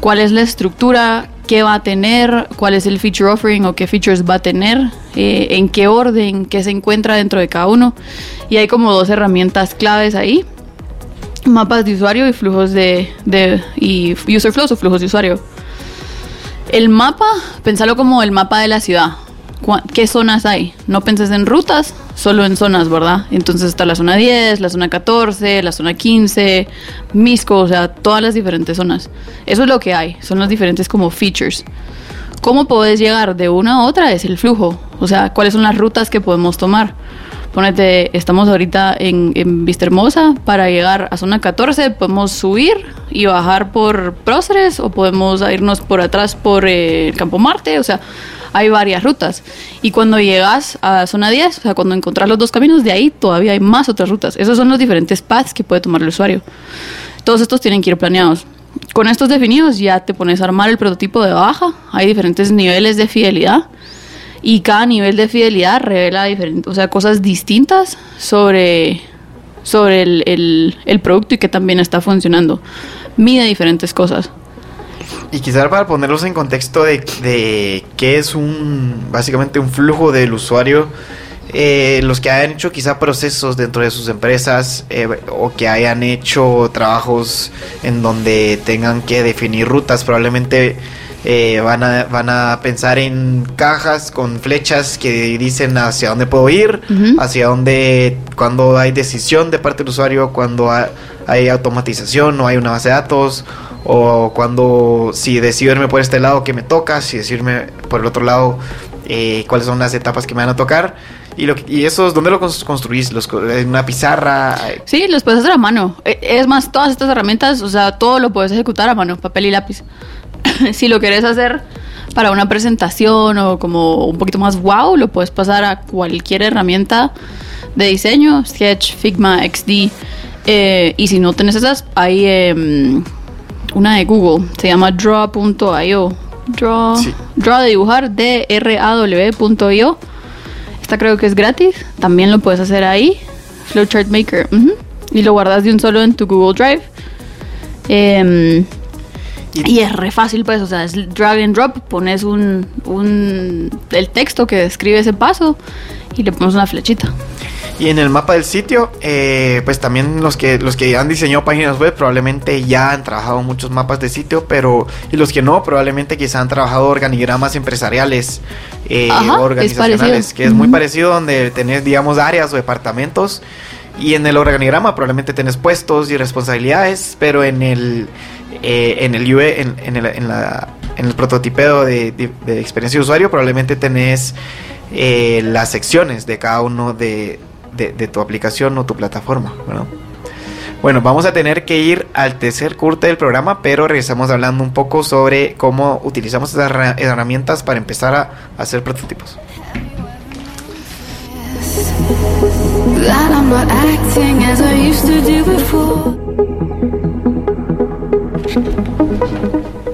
¿Cuál es la estructura? ¿Qué va a tener? ¿Cuál es el feature offering o qué features va a tener? eh, ¿En qué orden? ¿Qué se encuentra dentro de cada uno? Y hay como dos herramientas claves ahí mapas de usuario y flujos de, de y user flows o flujos de usuario. El mapa, pensalo como el mapa de la ciudad. ¿Qué zonas hay? No penses en rutas, solo en zonas, ¿verdad? Entonces está la zona 10, la zona 14, la zona 15, Misco, o sea, todas las diferentes zonas. Eso es lo que hay, son los diferentes como features. ¿Cómo podés llegar de una a otra? Es el flujo. O sea, cuáles son las rutas que podemos tomar. Ponete, estamos ahorita en, en Vista Hermosa. Para llegar a zona 14 podemos subir y bajar por Próceres o podemos irnos por atrás por eh, Campo Marte. O sea, hay varias rutas. Y cuando llegas a zona 10, o sea, cuando encontrás los dos caminos, de ahí todavía hay más otras rutas. Esos son los diferentes paths que puede tomar el usuario. Todos estos tienen que ir planeados. Con estos definidos ya te pones a armar el prototipo de baja. Hay diferentes niveles de fidelidad y cada nivel de fidelidad revela diferentes, o sea, cosas distintas sobre, sobre el, el- producto y que también está funcionando. Mide diferentes cosas. Y quizá para ponerlos en contexto de, de qué es un, básicamente un flujo del usuario, eh, los que hayan hecho quizá procesos dentro de sus empresas eh, o que hayan hecho trabajos en donde tengan que definir rutas, probablemente eh, van, a, van a pensar en cajas con flechas que dicen hacia dónde puedo ir, hacia dónde, cuando hay decisión de parte del usuario, cuando ha- hay automatización o hay una base de datos, o cuando si decido irme por este lado que me toca, si decido irme por el otro lado, eh, cuáles son las etapas que me van a tocar. Y, lo, y esos, ¿dónde lo cons- construís? Los, ¿En una pizarra? Sí, los puedes hacer a mano. E- Es más, todas estas herramientas, o sea, todo lo puedes ejecutar a mano, papel y lápiz. si lo quieres hacer para una presentación o como un poquito más wow, lo puedes pasar a cualquier herramienta de diseño, Sketch, Figma, XD. Eh, y si no tenés esas, hay em, una de Google, se llama draw.io. Draw, draw de dibujar, D-R-A-W.io. Esta creo que es gratis, también lo puedes hacer ahí. Flowchart Maker. Y lo guardas de un solo en tu Google Drive. Em, y, es re fácil, pues, o sea, es drag and drop, pones un, un, el texto que describe ese paso y le pones una flechita. Y en el mapa del sitio, eh, pues también los que, los que han diseñado páginas web probablemente ya han trabajado muchos mapas de sitio, pero y los que no, probablemente quizá han trabajado organigramas empresariales, eh, organizacionales, que es muy parecido donde tenés, digamos, áreas o departamentos. Y en el organigrama probablemente tenés puestos y responsabilidades, pero en el eh, en el UE, en, el, en, la, en el prototipeo de, experiencia de usuario, probablemente tenés eh, las secciones de cada uno de, de, tu aplicación o tu plataforma. Bueno, vamos a tener que ir al tercer corte del programa, pero regresamos hablando un poco sobre cómo utilizamos esas herramientas para empezar a hacer prototipos.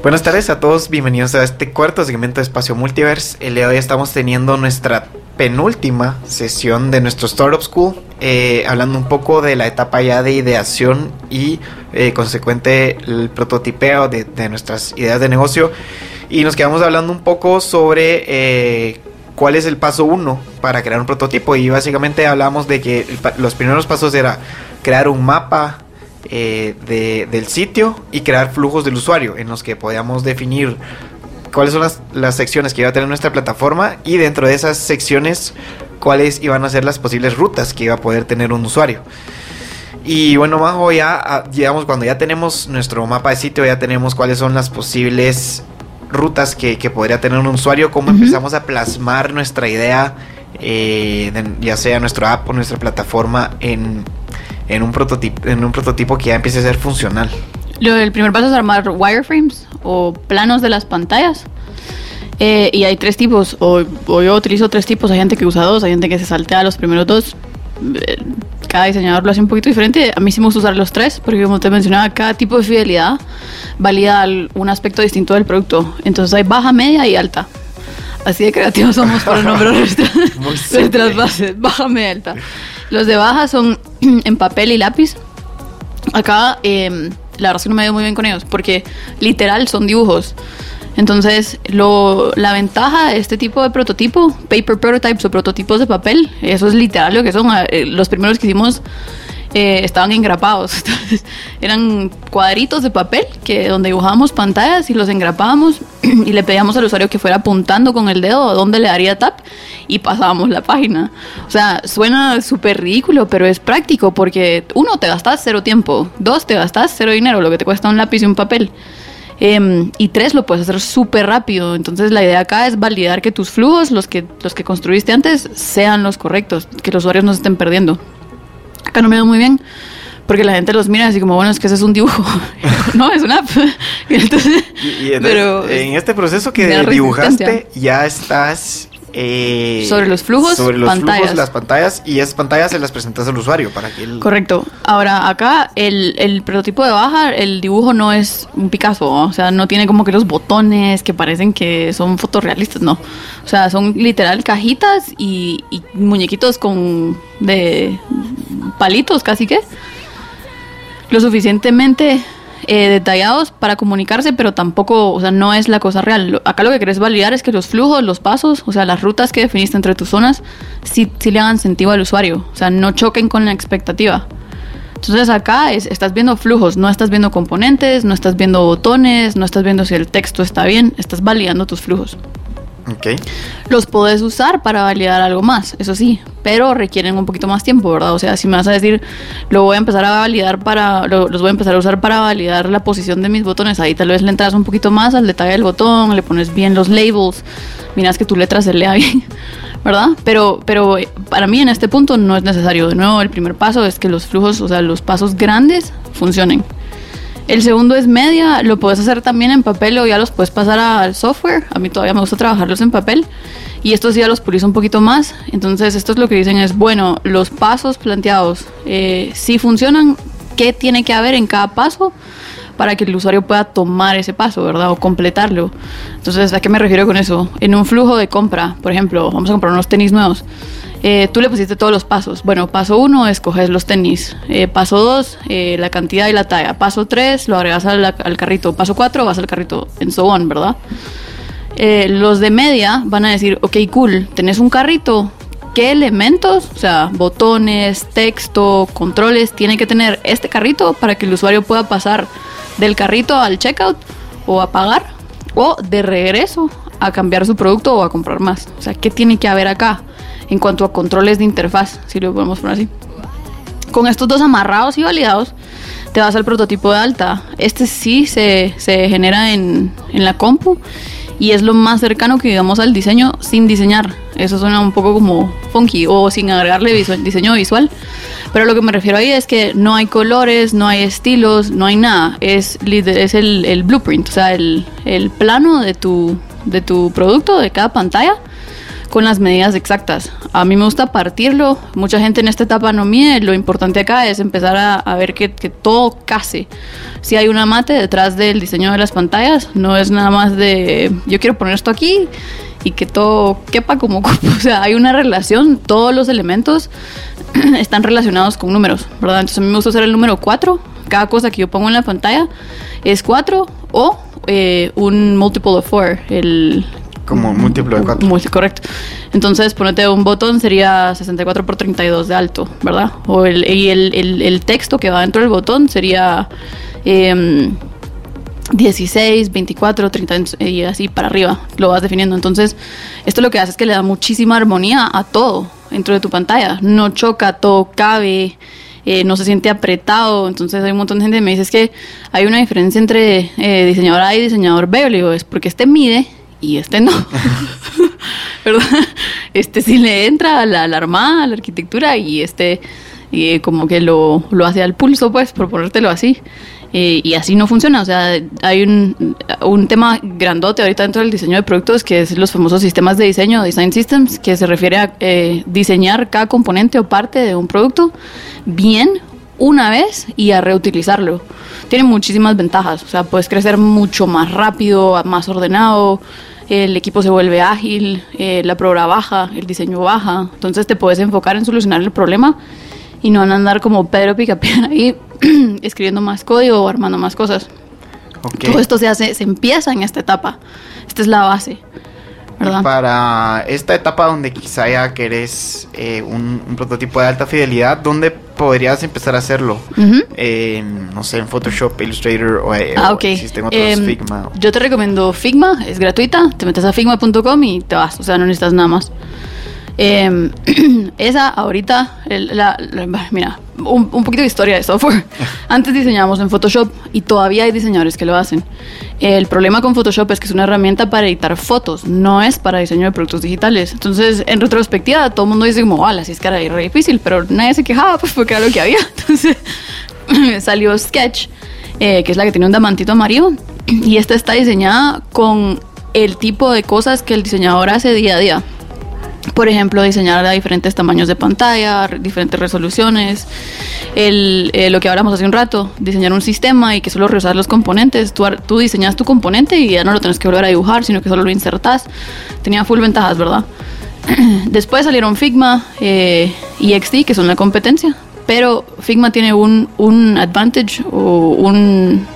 Buenas tardes a todos, bienvenidos a este cuarto segmento de Espacio Multiverse. El día de hoy estamos teniendo nuestra penúltima sesión de nuestro Startup School, eh, hablando un poco de la etapa ya de ideación y eh, consecuente el prototipeo de, nuestras ideas de negocio. Y nos quedamos hablando un poco sobre eh, cuál es el paso uno para crear un prototipo. Y básicamente hablamos de que los primeros pasos era crear un mapa eh, del sitio y crear flujos del usuario en los que podíamos definir cuáles son las, secciones que iba a tener nuestra plataforma y dentro de esas secciones cuáles iban a ser las posibles rutas que iba a poder tener un usuario. Y bueno, Majo, ya, digamos, cuando ya tenemos nuestro mapa de sitio, ya tenemos cuáles son las posibles rutas que, podría tener un usuario, cómo empezamos a plasmar nuestra idea, eh, ya sea nuestra app o nuestra plataforma, en, en un prototipo, en un prototipo que ya empiece a ser funcional. Lo, el primer paso es armar wireframes o planos de las pantallas. Eh, y hay tres tipos, o, yo utilizo tres tipos, hay gente que usa dos, hay gente que se saltea los primeros dos. Eh, cada diseñador lo hace un poquito diferente. A mí sí me gusta usar los tres, porque como te mencionaba, cada tipo de fidelidad valida un aspecto distinto del producto. Entonces hay baja, media y alta. Así de creativos somos para nombrar nuestras, nuestras bases, baja, media, alta. Los de baja son en papel y lápiz. Acá, eh, la verdad es que no me veo muy bien con ellos, porque literal son dibujos. Entonces, lo, la ventaja de este tipo de prototipo, paper prototypes o prototipos de papel, eso es literal lo que son. Eh, los primeros que hicimos eh, estaban engrapados. eran cuadritos de papel que donde dibujábamos pantallas y los engrapábamos y le pedíamos al usuario que fuera apuntando con el dedo dónde le daría tap y pasábamos la página. O sea, suena súper ridículo, pero es práctico porque uno, te gastas cero tiempo, dos, te gastas cero dinero, lo que te cuesta un lápiz y un papel. Em, y tres, lo puedes hacer súper rápido. Entonces la idea acá es validar que tus flujos, los que, los que construiste antes, sean los correctos, que los usuarios no se estén perdiendo. Acá no me veo muy bien. Porque la gente los mira así como, bueno, es que ese es un dibujo. no, es una app. entonces, pero en este proceso que dibujaste, ya estás eh, sobre los flujos, sobre los flujos, las pantallas y esas pantallas se las presentas al usuario para que él... Correcto. Ahora acá el, el, prototipo de baja, el dibujo no es un Picasso, o sea, no tiene como que los botones que parecen que son fotorrealistas, no. O sea, son literal cajitas y, y muñequitos con de palitos casi que lo suficientemente eh, detallados para comunicarse, pero tampoco, o sea, no es la cosa real. Acá lo que querés validar es que los flujos, los pasos, o sea, las rutas que definiste entre tus zonas, sí, le hagan sentido al usuario, o sea, no choquen con la expectativa. Entonces acá es, estás viendo flujos, no estás viendo componentes, no estás viendo botones, no estás viendo si el texto está bien, estás validando tus flujos. Los puedes usar para validar algo más, eso sí, pero requieren un poquito más tiempo, ¿verdad? O sea, si me vas a decir, lo voy a empezar a validar para, los voy a empezar a usar para validar la posición de mis botones, ahí tal vez le entras un poquito más al detalle del botón, le pones bien los labels, miras que tu letra se lea bien, ¿verdad? Pero, pero para mí en este punto no es necesario. De nuevo, el primer paso es que los flujos, o sea, los pasos grandes funcionen. El segundo es media, lo puedes hacer también en papel o ya los puedes pasar al software. A mí todavía me gusta trabajarlos en papel y estos ya los pulizo un poquito más. Entonces, esto es lo que dicen es, bueno, los pasos planteados, eh, si funcionan, ¿qué tiene que haber en cada paso? para que el usuario pueda tomar ese paso, ¿verdad? O completarlo. Entonces, ¿a qué me refiero con eso? En un flujo de compra, por ejemplo, vamos a comprar unos tenis nuevos. Eh, tú le pusiste todos los pasos. Bueno, paso uno, escoges los tenis. Eh, paso dos, eh, la cantidad y la talla. Paso tres, lo agregas al, carrito. Paso cuatro, vas al carrito. En so on, ¿verdad? los de media van a decir, ok, cool, tenés un carrito. ¿Qué elementos, o sea, botones, texto, controles, tiene que tener este carrito para que el usuario pueda pasar del carrito al checkout o a pagar o de regreso a cambiar su producto o a comprar más. O sea, ¿qué tiene que haber acá en cuanto a controles de interfaz, si lo podemos poner así? Con estos dos amarrados y validados, te vas al prototipo de alta. Este sí se, se genera en, en la compu y es lo más cercano que digamos al diseño sin diseñar. Eso suena un poco como funky o sin agregarle diseño visual. Pero lo que me refiero ahí es que no hay colores, no hay estilos, no hay nada. Es, es el, el blueprint, o sea, el, el plano de tu, de tu producto, de cada pantalla con las medidas exactas. A mí me gusta partirlo. Mucha gente en esta etapa no mide. Lo importante acá es empezar a, ver que, que, todo case. Si hay una mate detrás del diseño de las pantallas, no es nada más de yo quiero poner esto aquí y que todo quepa como O sea, hay una relación. Todos los elementos están relacionados con números, ¿verdad? Entonces a mí me gusta usar el número 4. Cada cosa que yo pongo en la pantalla es 4 o eh, un multiple of 4, el como múltiplo de 4. Muy correcto. Entonces, ponete un botón sería 64 por 32 de alto, ¿verdad? O el, y el, el, el texto que va dentro del botón sería eh, 16, 24, 30 y así para arriba. Lo vas definiendo. Entonces, esto lo que hace es que le da muchísima armonía a todo dentro de tu pantalla. No choca, todo cabe. Eh, no se siente apretado. Entonces hay un montón de gente que me dice que hay una diferencia entre eh, diseñador A y diseñador B. Le digo, es porque este mide y este no. ¿Verdad? Este sí le entra a la, armada, a la arquitectura y este eh, como que lo, lo hace al pulso, pues, por ponértelo así. Eh, y así no funciona. O sea, hay un, un, tema grandote ahorita dentro del diseño de productos que es los famosos sistemas de diseño, design systems, que se refiere a eh, diseñar cada componente o parte de un producto bien una vez y a reutilizarlo. Tiene muchísimas ventajas. O sea, puedes crecer mucho más rápido, más ordenado. El equipo se vuelve ágil, eh, la prueba baja, el diseño baja. Entonces te puedes enfocar en solucionar el problema y no a andar como Pedro Picapiedra ahí escribiendo más código o armando más cosas. Todo esto se hace, se empieza en esta etapa. Esta es la base. ¿verdad? Para esta etapa donde quizá ya querés eh, un, prototipo de alta fidelidad, ¿dónde podrías empezar a hacerlo? no sé, en Photoshop, Illustrator o, eh, ah, existen otros em, Figma. Yo te recomiendo Figma, es gratuita, te metes a figma.com y te vas, o sea, no necesitas nada más. Em, esa ahorita, mira, un, poquito de historia de software. Antes diseñábamos en Photoshop y todavía hay diseñadores que lo hacen. El problema con Photoshop es que es una herramienta para editar fotos, no es para diseño de productos digitales. Entonces, en retrospectiva, todo el mundo dice como, ah, sí es que era re difícil, pero nadie se quejaba pues porque era lo que había. Entonces, salió Sketch, eh, que es la que tiene un diamantito amarillo, y esta está diseñada con el tipo de cosas que el diseñador hace día a día por ejemplo, diseñar a diferentes tamaños de pantalla, diferentes resoluciones, el, eh, lo que hablamos hace un rato, diseñar un sistema y que solo reusar los componentes. Tú, tú diseñas tu componente y ya no lo tienes que volver a dibujar, sino que solo lo insertas. Tenía full ventajas, ¿verdad? Después salieron Figma eh, y XD, que son la competencia, pero Figma tiene un, un advantage o un,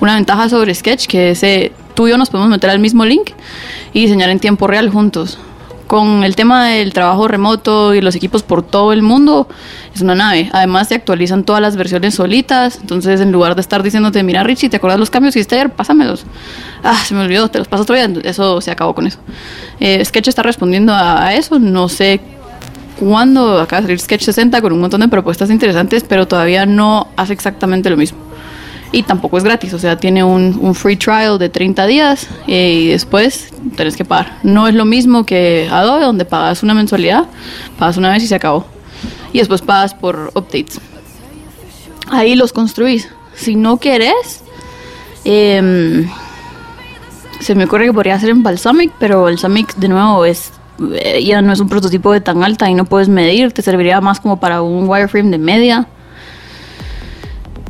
una ventaja sobre Sketch, que es, eh, tú y yo nos podemos meter al mismo link y diseñar en tiempo real juntos con el tema del trabajo remoto y los equipos por todo el mundo, es una nave. Además, se actualizan todas las versiones solitas. Entonces, en lugar de estar diciéndote, mira, Richie, ¿te acuerdas los cambios que hiciste ayer? Pásamelos. Ah, se me olvidó, te los paso otro día. Eso se acabó con eso. Eh, Sketch está respondiendo a eso. No sé cuándo acaba de salir Sketch 60 con un montón de propuestas interesantes, pero todavía no hace exactamente lo mismo y tampoco es gratis, o sea, tiene un, free trial de 30 días y después tenés que pagar. No es lo mismo que Adobe, donde pagas una mensualidad, pagas una vez y se acabó. Y después pagas por updates. Ahí los construís. Si no querés, em, se me ocurre que podría ser en Balsamic, pero Balsamic de nuevo es eh, ya no es un prototipo de tan alta y no puedes medir, te serviría más como para un wireframe de media.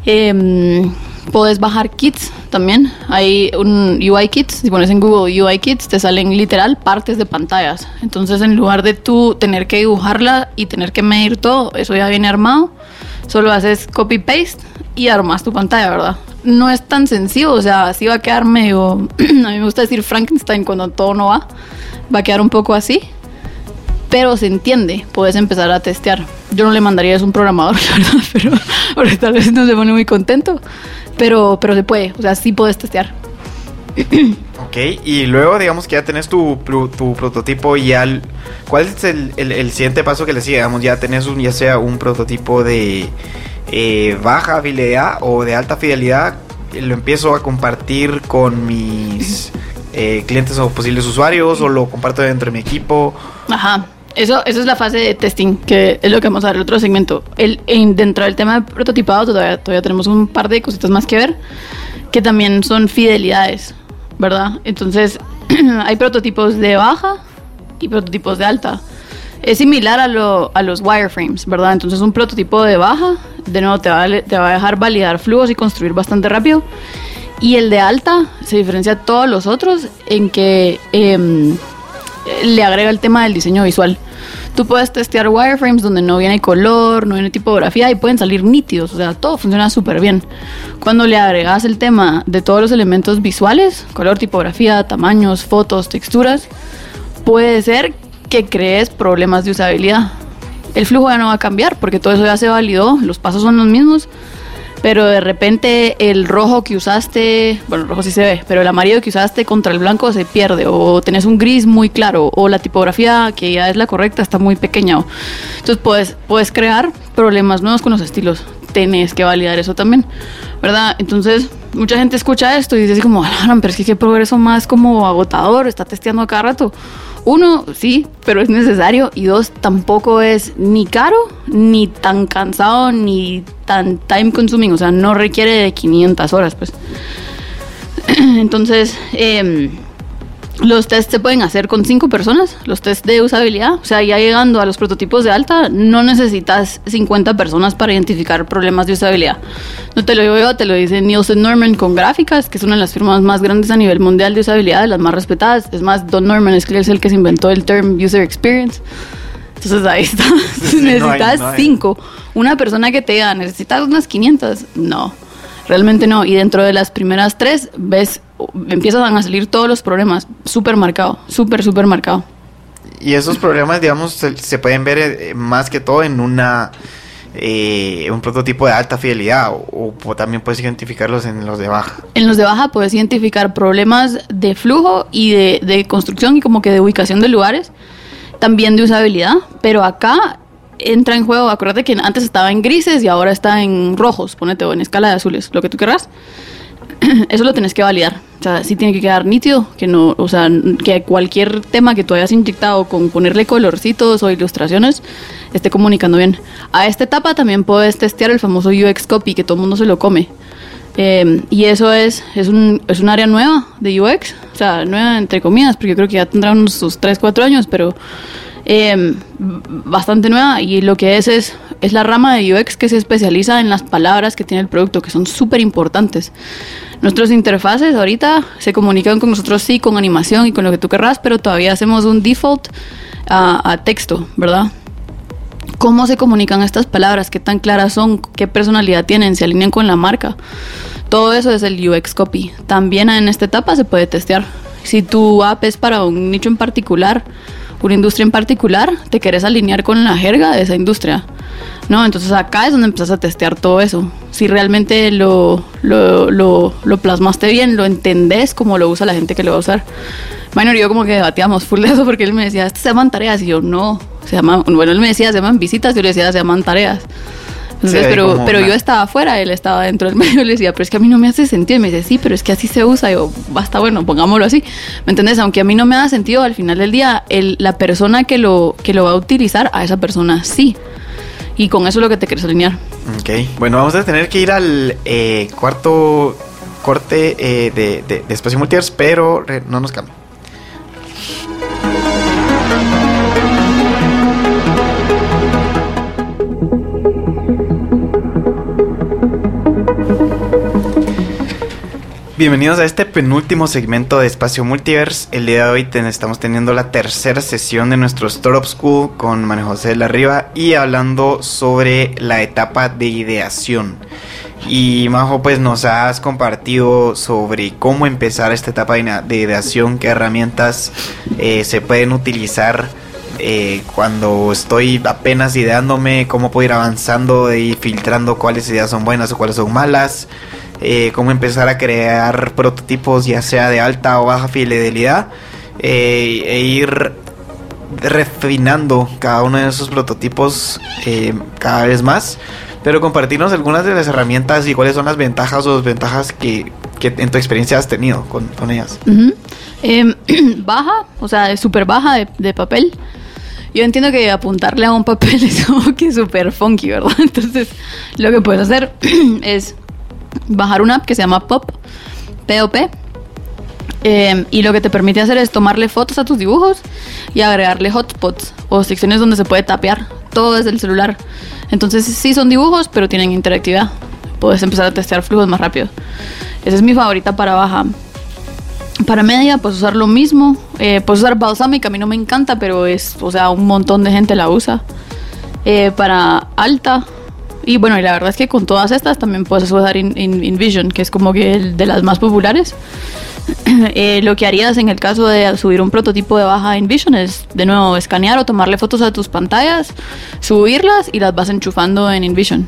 Em, puedes bajar kits también. Hay un UI kits, si pones en Google UI kits, te salen literal partes de pantallas. Entonces, en lugar de tú tener que dibujarla y tener que medir todo, eso ya viene armado. Solo haces copy paste y armas tu pantalla, ¿verdad? No es tan sencillo, o sea, así va a quedar medio. a mí me gusta decir Frankenstein cuando todo no va. Va a quedar un poco así. Pero se entiende, puedes empezar a testear. Yo no le mandaría a un programador, la verdad, pero porque tal vez no se pone muy contento. Pero, pero se puede, o sea, sí puedes testear. Ok, y luego digamos que ya tenés tu, tu prototipo y ya... el- ¿Cuál es el, el- el siguiente paso que le sigue? Digamos, ya tenés un, ya sea un prototipo de eh, baja fidelidad o de alta fidelidad. Lo empiezo a compartir con mis eh, clientes o posibles usuarios o lo comparto dentro de mi equipo. Ajá. Eso, eso es la fase de testing, que es lo que vamos a ver en otro segmento. El, en- dentro del tema de prototipado todavía, todavía tenemos un par de cositas más que ver, que también son fidelidades, ¿verdad? Entonces, hay prototipos de baja y prototipos de alta. Es similar a, lo- a los wireframes, ¿verdad? Entonces, un prototipo de baja, de nuevo, te va, a, te va a dejar validar flujos y construir bastante rápido. Y el de alta se diferencia de todos los otros en que em, le agrega el tema del diseño visual. Tú puedes testear wireframes donde no viene color, no viene tipografía y pueden salir nítidos, o sea, todo funciona súper bien. Cuando le agregas el tema de todos los elementos visuales, color, tipografía, tamaños, fotos, texturas, puede ser que crees problemas de usabilidad. El flujo ya no va a cambiar porque todo eso ya se validó, los pasos son los mismos, pero de repente el rojo que usaste, bueno, el rojo sí se ve, pero el amarillo que usaste contra el blanco se pierde, o tenés un gris muy claro, o la tipografía que ya es la correcta está muy pequeña. o- Entonces puedes, puedes crear problemas nuevos con los estilos. Tenés que validar eso también, ¿verdad? Entonces, mucha gente escucha esto y dice así como, "Alan, pero es que qué progreso más como agotador, está testeando a cada rato. Uno, sí, pero es necesario. Y dos, tampoco es ni caro, ni tan cansado, ni tan time consuming. O sea, no requiere de 500 horas, pues. Entonces, em, los tests se pueden hacer con cinco personas, los tests de usabilidad. O sea, ya llegando a los prototipos de alta, no necesitas 50 personas para identificar problemas de usabilidad. No te lo digo yo, te lo dice Nielsen Norman con gráficas, que es una de las firmas más grandes a nivel mundial de usabilidad, de las más respetadas. Es más, Don Norman es el que se inventó el term user experience. Entonces ahí está. Sí, no hay- necesitas no hay. cinco. Una persona que te diga, necesitas unas 500. No, realmente no. Y dentro de las primeras tres, ves, empiezan a salir todos los problemas. Súper marcado, súper, súper marcado. Y esos problemas, digamos, se, se pueden ver eh, más que todo en una eh, un prototipo de alta fidelidad o, o también puedes identificarlos en los de baja. En los de baja puedes identificar problemas de flujo y de, de construcción y como que de ubicación de lugares, también de usabilidad, pero acá entra en juego, acuérdate que antes estaba en grises y ahora está en rojos, ponete o en escala de azules, lo que tú querrás. Eso lo tenés que validar. O sea, sí tiene que quedar nítido, que no, o sea, que cualquier tema que tú hayas inyectado con ponerle colorcitos o ilustraciones esté comunicando bien. A esta etapa también puedes testear el famoso UX copy, que todo el mundo se lo come. Eh, y eso es, es, un, es un área nueva de UX, o sea, nueva entre comillas, porque yo creo que ya tendrá unos sus 3, 4 años, pero eh, bastante nueva. Y lo que es, es es la rama de UX que se especializa en las palabras que tiene el producto, que son súper importantes. Nuestras interfaces ahorita se comunican con nosotros, sí, con animación y con lo que tú querrás, pero todavía hacemos un default a, a texto, ¿verdad? cómo se comunican estas palabras, qué tan claras son, qué personalidad tienen, se alinean con la marca. Todo eso es el UX copy. También en esta etapa se puede testear. Si tu app es para un nicho en particular, una industria en particular, te quieres alinear con la jerga de esa industria. ¿no? Entonces acá es donde empiezas a testear todo eso. Si realmente lo, lo, lo, lo plasmaste bien, lo entendés como lo usa la gente que lo va a usar. Minor y yo como que debatíamos full de eso porque él me decía, estas se llaman tareas y yo no, se llaman, bueno, él me decía, se llaman visitas, yo le decía, se llaman tareas. Entonces, Sí, pero, pero una- yo estaba afuera, él estaba dentro del medio, le decía, pero es que a mí no me hace sentido. Y me dice, sí, pero es que así se usa. Y yo, basta, bueno, pongámoslo así. ¿Me entiendes? Aunque a mí no me haga sentido, al final del día, el, la persona que lo, que lo va a utilizar, a esa persona sí. Y con eso es lo que te quieres alinear. Ok, bueno, vamos a tener que ir al eh, cuarto corte eh, de, de, de Espacio Multiverse, pero no nos cambia. Bienvenidos a este penúltimo segmento de Espacio Multiverse. El día de hoy estamos teniendo la tercera sesión de nuestro Startup School con María José de la Riva y hablando sobre la etapa de ideación. Y Majo, pues nos has compartido sobre cómo empezar esta etapa de ideación, qué herramientas eh, se pueden utilizar eh, cuando estoy apenas ideándome, cómo puedo ir avanzando y filtrando cuáles ideas son buenas o cuáles son malas, eh, cómo empezar a crear prototipos ya sea de alta o baja fidelidad eh, e ir refinando cada uno de esos prototipos eh, cada vez más. Pero compartirnos algunas de las herramientas y cuáles son las ventajas o desventajas que, que en tu experiencia has tenido con, con ellas. Em, baja, o sea, es súper baja de, de papel. Yo entiendo que apuntarle a un papel es como que súper funky, ¿verdad? Entonces, lo que puedes hacer es bajar una app que se llama Pop, POP. em, y lo que te permite hacer es tomarle fotos a tus dibujos y agregarle hotspots o secciones donde se puede tapear todo desde el celular. Entonces, sí son dibujos, pero tienen interactividad. Puedes empezar a testear flujos más rápido. Esa es mi favorita para baja. Para media, puedes usar lo mismo. Eh, puedes usar Balsamic, a mí no me encanta, pero es, o sea, un montón de gente la usa. Eh, para alta. Y bueno, y la verdad es que con todas estas también puedes usar In- In- InVision, que es como que el de las más populares. Eh, lo que harías en el caso de subir un prototipo de baja InVision es, de nuevo, escanear o tomarle fotos a tus pantallas, subirlas y las vas enchufando en InVision.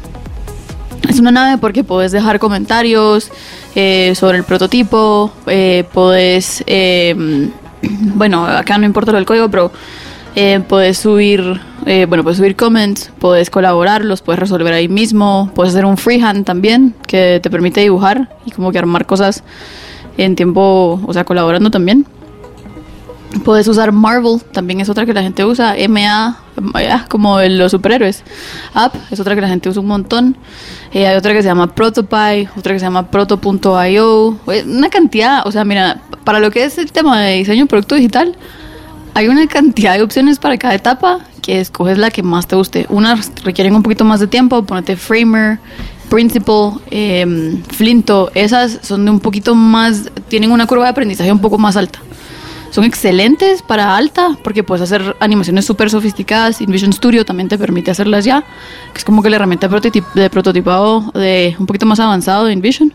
Es una nave porque puedes dejar comentarios eh, sobre el prototipo, eh, puedes, eh, bueno, acá no importa lo del código, pero eh, puedes subir, eh, bueno, puedes subir comments, puedes colaborarlos, puedes resolver ahí mismo, puedes hacer un freehand también que te permite dibujar y como que armar cosas en tiempo, o sea, colaborando también. Puedes usar Marvel, también es otra que la gente usa. MA, como los superhéroes. App, es otra que la gente usa un montón. Eh, hay otra que se llama Protopie, otra que se llama Proto.io. Eh, Una cantidad, o sea, mira, para lo que es el tema de diseño de producto digital, hay una cantidad de opciones para cada etapa que escoges la que más te guste. Unas requieren un poquito más de tiempo, ponete Framer, Principal, em, Flinto. Esas son de un poquito más, tienen una curva de aprendizaje un poco más alta. Son excelentes para alta porque puedes hacer animaciones súper sofisticadas. InVision Studio también te permite hacerlas ya, que es como que la herramienta de prototipado de un poquito más avanzado de InVision.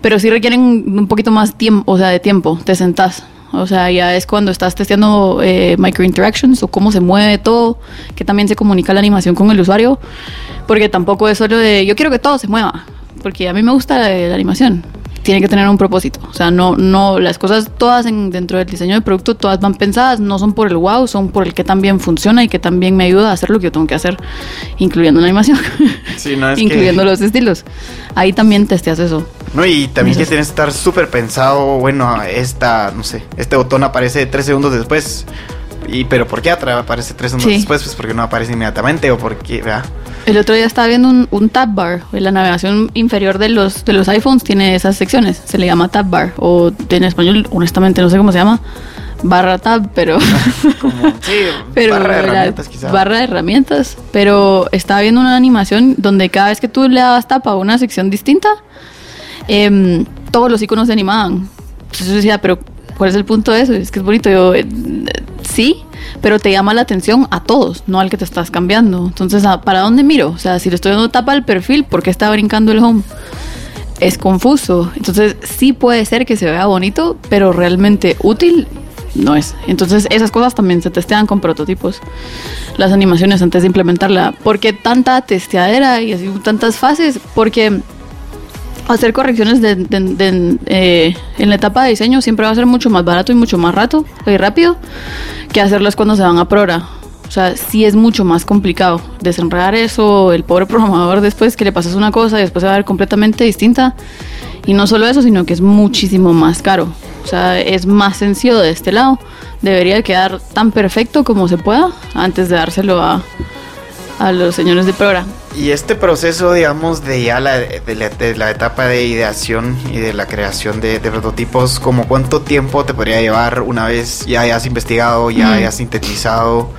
Pero sí requieren un poquito más tiempo, o sea, de tiempo. Te sentás. O sea, ya es cuando estás testeando eh, microinteractions o cómo se mueve todo, que también se comunica la animación con el usuario. Porque tampoco es solo de yo quiero que todo se mueva. Porque a mí me gusta la, la animación tiene que tener un propósito. O sea, no, no, las cosas todas en, dentro del diseño del producto, todas van pensadas, no son por el wow, son por el que también funciona y que también me ayuda a hacer lo que yo tengo que hacer, incluyendo la animación, Sí, no es incluyendo que... los estilos. Ahí también testeas eso. No, y también que tienes que estar súper pensado, bueno, esta, no sé, este botón aparece tres segundos después. Y, pero ¿por qué atra- aparece tres segundos Sí. después? Pues porque no aparece inmediatamente o porque. El otro día estaba viendo un, un tab bar. La navegación inferior de los, de los iPhones tiene esas secciones. Se le llama tab bar. O en español, honestamente, no sé cómo se llama. Barra tab, pero. Como, sí, pero barra de herramientas quizá. barra de herramientas. Pero estaba viendo una animación donde cada vez que tú le dabas tap a una sección distinta, em, todos los iconos se animaban. Entonces yo decía, pero ¿cuál es el punto de eso? Es que es bonito. Yo, eh, sí, pero te llama la atención a todos, no al que te estás cambiando. Entonces, ¿a- ¿para dónde miro? O sea, si le estoy dando tapa al perfil, ¿por qué está brincando el home? Es confuso. Entonces, sí puede ser que se vea bonito, pero realmente útil no es. Entonces, esas cosas también se testean con prototipos. Las animaciones antes de implementarla. ¿Por qué tanta testeadera y así tantas fases? Porque hacer correcciones de- eh, en la etapa de diseño siempre va a ser mucho más barato y mucho más rato y rápido que hacerlas cuando se van a prora. O sea, sí es mucho más complicado desenredar eso, el pobre programador después que le pasas una cosa y después se va a ver completamente distinta. Y no solo eso, sino que es muchísimo más caro. O sea, es más sencillo de este lado. Debería quedar tan perfecto como se pueda antes de dárselo a, a los señores de programa. Y este proceso, digamos, de ya la, de la, etapa de ideación y de la creación de, prototipos, ¿como cuánto tiempo te podría llevar una vez ya hayas investigado, ya hayas sintetizado?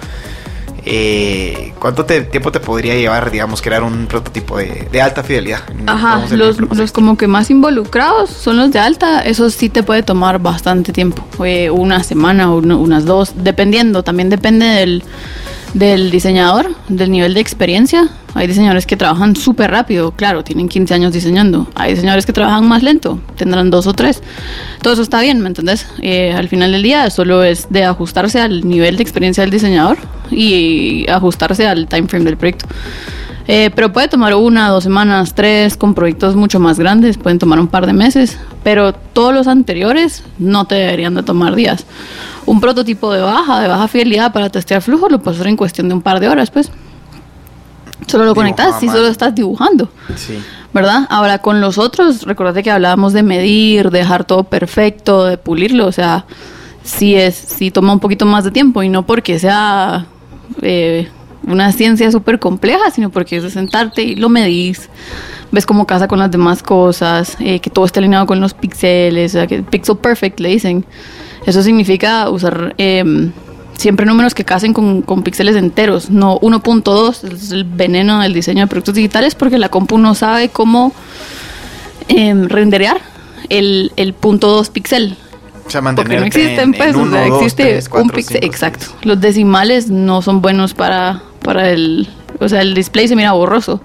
Eh, ¿Cuánto tiempo te podría llevar, digamos, crear un prototipo de, alta fidelidad? Ajá, los, los, como que más involucrados son los de alta, eso sí te puede tomar bastante tiempo, una semana o unas dos, dependiendo, también depende del del diseñador, del nivel de experiencia. Hay diseñadores que trabajan súper rápido, claro, tienen 15 años diseñando. Hay diseñadores que trabajan más lento, tendrán dos o tres. Todo eso está bien, ¿me entendés? Eh, al final del día solo es de ajustarse al nivel de experiencia del diseñador y ajustarse al time frame del proyecto. Eh, pero puede tomar una, dos semanas, tres, con proyectos mucho más grandes, pueden tomar un par de meses, pero todos los anteriores no te deberían de tomar días. Un prototipo de baja, de baja fidelidad para testear flujo lo puedes hacer en cuestión de un par de horas, pues. Solo lo conectas y solo estás dibujando. Sí. ¿Verdad? Ahora con los otros, recordate que hablábamos de medir, dejar todo perfecto, de pulirlo, o sea, sí es, sí toma un poquito más de tiempo y no porque sea eh, una ciencia súper compleja, sino porque es de sentarte y lo medís, ves cómo casa con las demás cosas, eh, que todo esté alineado con los píxeles, o sea, que pixel perfect le dicen. Eso significa usar em, siempre números que casen con, con píxeles enteros, no 1.2, es el veneno del diseño de productos digitales porque la compu no sabe cómo eh, renderear el, el punto 2 píxel. O sea, porque no existen, pues, existe un píxel, exacto. Los decimales no son buenos para, para el, o sea, el display se mira borroso.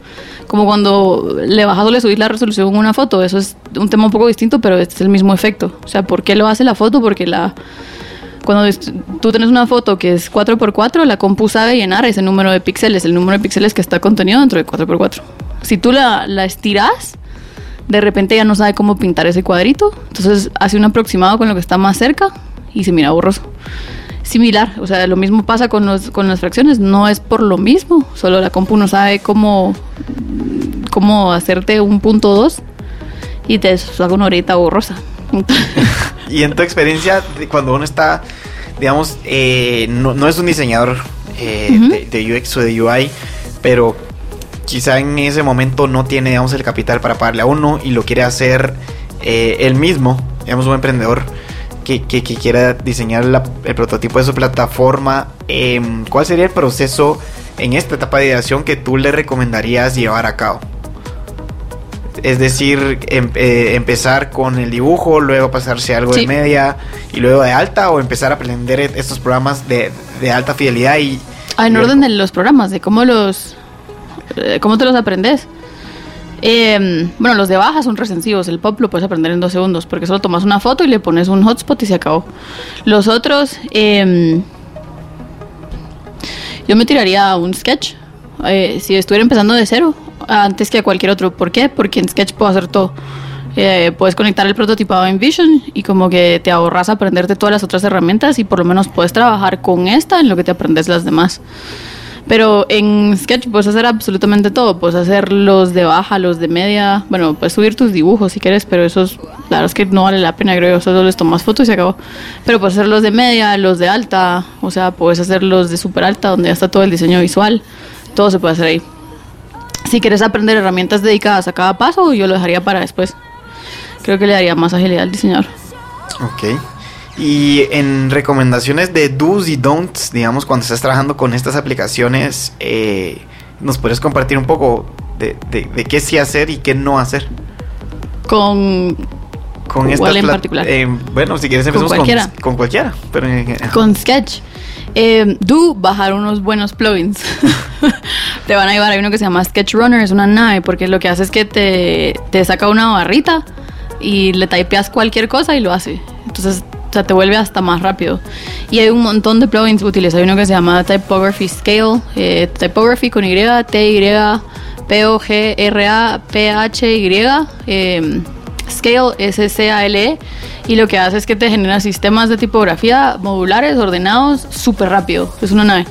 Como cuando le bajas o le subís la resolución en una foto, eso es un tema un poco distinto, pero este es el mismo efecto. O sea, ¿por qué lo hace la foto? Porque la cuando tú tienes una foto que es 4x4, la compu sabe llenar ese número de píxeles, el número de píxeles que está contenido dentro de 4x4. Si tú la, la estiras, de repente ya no sabe cómo pintar ese cuadrito, entonces hace un aproximado con lo que está más cerca y se mira borroso similar. O sea, lo mismo pasa con, los, con las fracciones. No es por lo mismo. Solo la compu no sabe cómo, cómo hacerte un punto 2 y te saca una horita borrosa. y en tu experiencia, cuando uno está, digamos, eh, no, es un diseñador eh, de, UX o de UI, pero quizá en ese momento no tiene, digamos, el capital para pagarle a uno y lo quiere hacer eh, él mismo, digamos, un emprendedor que, quiera diseñar el prototipo de su plataforma, em, ¿cuál sería el proceso en esta etapa de ideación que tú le recomendarías llevar a cabo? Es decir, em, eh, empezar con el dibujo, luego pasarse algo de media y luego de alta, o empezar a aprender estos programas de, alta fidelidad y. Ah, en orden de los programas, de cómo los. Eh, cómo te los aprendes. Eh, bueno, los de baja son recensivos. El pop lo puedes aprender en dos segundos porque solo tomas una foto y le pones un hotspot y se acabó. Los otros, eh, yo me tiraría a un sketch. Eh, si estuviera empezando de cero, antes que a cualquier otro. ¿Por qué? Porque en sketch puedo hacer todo. Eh, puedes conectar el prototipado en Vision y como que te ahorras aprenderte todas las otras herramientas y por lo menos puedes trabajar con esta en lo que te aprendes las demás. Pero en Sketch puedes hacer absolutamente todo. Puedes hacer los de baja, los de media. Bueno, puedes subir tus dibujos si quieres, pero esos, la verdad es que no vale la pena, creo. Solo les tomas fotos y se acabó. Pero puedes hacer los de media, los de alta. O sea, puedes hacer los de super alta, donde ya está todo el diseño visual. Todo se puede hacer ahí. Si quieres aprender herramientas dedicadas a cada paso, yo lo dejaría para después. Creo que le daría más agilidad al diseñador. Ok. Y en recomendaciones de do's y don'ts, digamos, cuando estás trabajando con estas aplicaciones, eh, ¿nos puedes compartir un poco de, qué sí hacer y qué no hacer? Con con esta en particular? Eh, bueno, si quieres empezamos con cualquiera. Con, cualquiera pero, con Sketch. Eh, do bajar unos buenos plugins. te van a llevar. Hay uno que se llama Sketch Runner, es una nave, porque lo que hace es que te, te saca una barrita y le typeas cualquier cosa y lo hace. Entonces o sea, te vuelve hasta más rápido. Y hay un montón de plugins útiles. Hay uno que se llama Typography Scale, eh, Typography con Y, T, Y, P, O, G, R, A, P, H, Y, eh, Scale, S, C, A, L, E. Y lo que hace es que te genera sistemas de tipografía modulares, ordenados, súper rápido. Es una nave.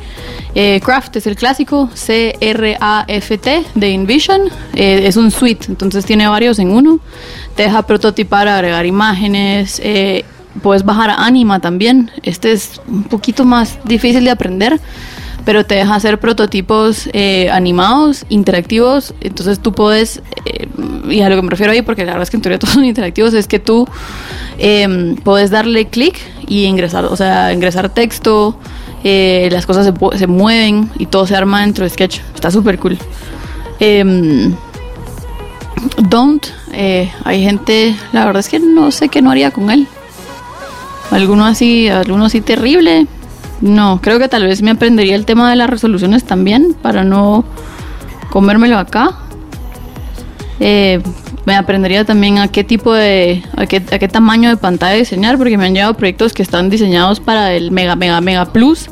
Eh, Craft es el clásico, C-R-A-F-T de InVision. Eh, es un suite, entonces tiene varios en uno. Te deja prototipar, agregar imágenes. Eh, puedes bajar a Anima también. Este es un poquito más difícil de aprender, pero te deja hacer prototipos eh, animados, interactivos. Entonces tú puedes, eh, y a lo que me refiero ahí, porque la verdad es que en teoría todos son interactivos, es que tú eh, puedes darle clic y ingresar, o sea, ingresar texto, eh, las cosas se, se, mueven y todo se arma dentro de Sketch. Está súper cool. Em, don't, hay gente, la verdad es que no sé qué no haría con él. Alguno así, alguno así terrible. No, creo que tal vez me aprendería el tema de las resoluciones también para no comérmelo acá. Eh, me aprendería también a qué tipo de, a qué, a qué tamaño de pantalla diseñar, porque me han llegado proyectos que están diseñados para el mega, mega, mega plus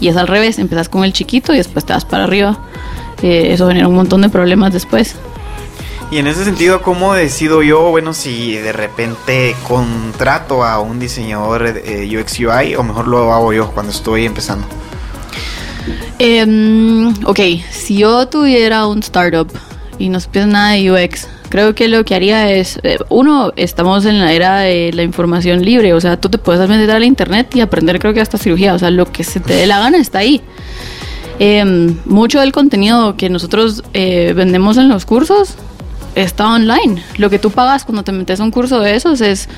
y es al revés, empezás con el chiquito y después te vas para arriba. Eh, eso genera un montón de problemas después. Y en ese sentido, ¿cómo decido yo, bueno, si de repente contrato a un diseñador eh, UX UI o mejor lo hago yo cuando estoy empezando? Um, ok, si yo tuviera un startup y no supiera nada de UX, creo que lo que haría es, eh, uno, estamos en la era de la información libre, o sea, tú te puedes meter a la internet y aprender creo que hasta cirugía, o sea, lo que se te dé la gana está ahí. Eh, mucho del contenido que nosotros eh, vendemos en los cursos está online. Lo que tú pagas cuando te metes a un curso de esos es,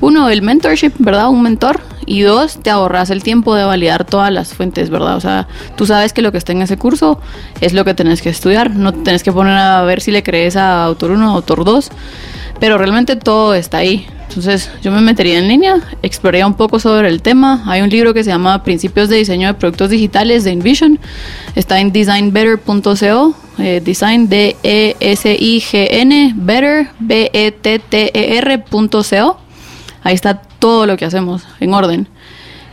uno, el mentorship, ¿verdad? Un mentor. Y dos, te ahorras el tiempo de validar todas las fuentes, ¿verdad? O sea, tú sabes que lo que está en ese curso es lo que tenés que estudiar. No tenés que poner a ver si le crees a autor 1 o autor 2. Pero realmente todo está ahí. Entonces yo me metería en línea, exploraría un poco sobre el tema. Hay un libro que se llama Principios de Diseño de Productos Digitales de InVision. Está en designbetter.co. Eh, design D E S I G N Better B E T T E R.co. Ahí está todo lo que hacemos en orden.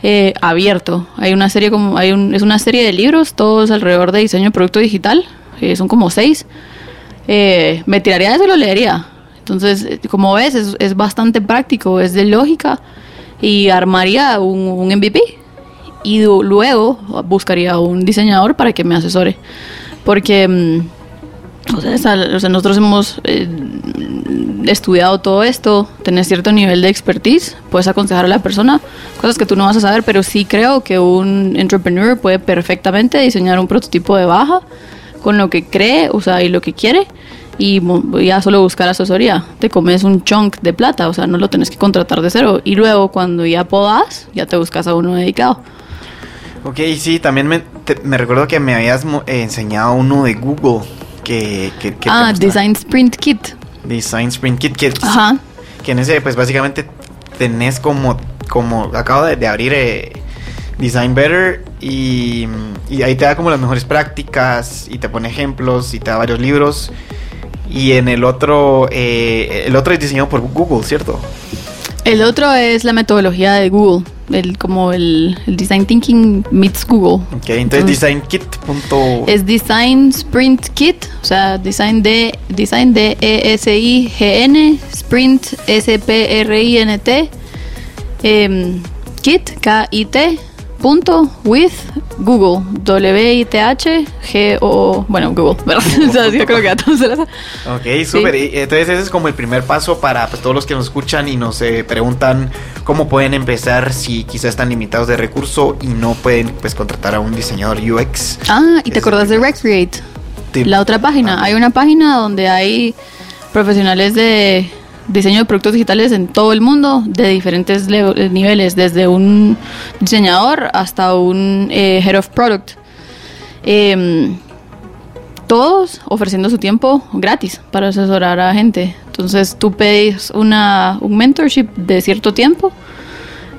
Eh, abierto. Hay una serie como hay un, es una serie de libros todos alrededor de diseño de producto digital. Eh, son como seis. Me tiraría de eso y lo leería. Entonces, como ves, es, es, bastante práctico, es de lógica y armaría un, un MVP y luego buscaría un diseñador para que me asesore. Porque, mm, o sea, nosotros hemos eh, estudiado todo esto, tener cierto nivel de expertise, puedes aconsejar a la persona cosas que tú no vas a saber, pero sí creo que un entrepreneur puede perfectamente diseñar un prototipo de baja con lo que cree, o sea, y lo que quiere y ya solo buscar asesoría. Te comes un chunk de plata, o sea, no lo tenés que contratar de cero. Y luego cuando ya podas, ya te buscas a uno dedicado. Ok, sí, también me, te, me recuerdo que me habías eh, enseñado uno de Google. Que, que, que ah, Design Sprint Kit. Design Sprint Kit, que, Ajá. que en ese, pues básicamente tenés como, como acabo de, de abrir eh, Design Better y, y ahí te da como las mejores prácticas y te pone ejemplos y te da varios libros. Y en el otro, eh, el otro es diseñado por Google, ¿cierto? El otro es la metodología de Google, el, como el, el Design Thinking meets Google. Ok, entonces, design kit. Es Design Sprint Kit, o sea, Design de Design de E S I G N, Sprint S P R I N T, eh, Kit K I T punto with Google W I T H G O bueno Google ¿verdad? o sea, yo creo que a todos se las Ok, súper. Sí. Entonces ese es como el primer paso para pues, todos los que nos escuchan y nos eh, preguntan cómo pueden empezar si quizás están limitados de recurso y no pueden pues contratar a un diseñador UX. Ah, y te acordás de Recreate. La otra página. Ah. Hay una página donde hay profesionales de diseño de productos digitales en todo el mundo de diferentes niveles, desde un diseñador hasta un eh, head of product. Eh, todos ofreciendo su tiempo gratis para asesorar a gente. Entonces tú pedís una, un mentorship de cierto tiempo,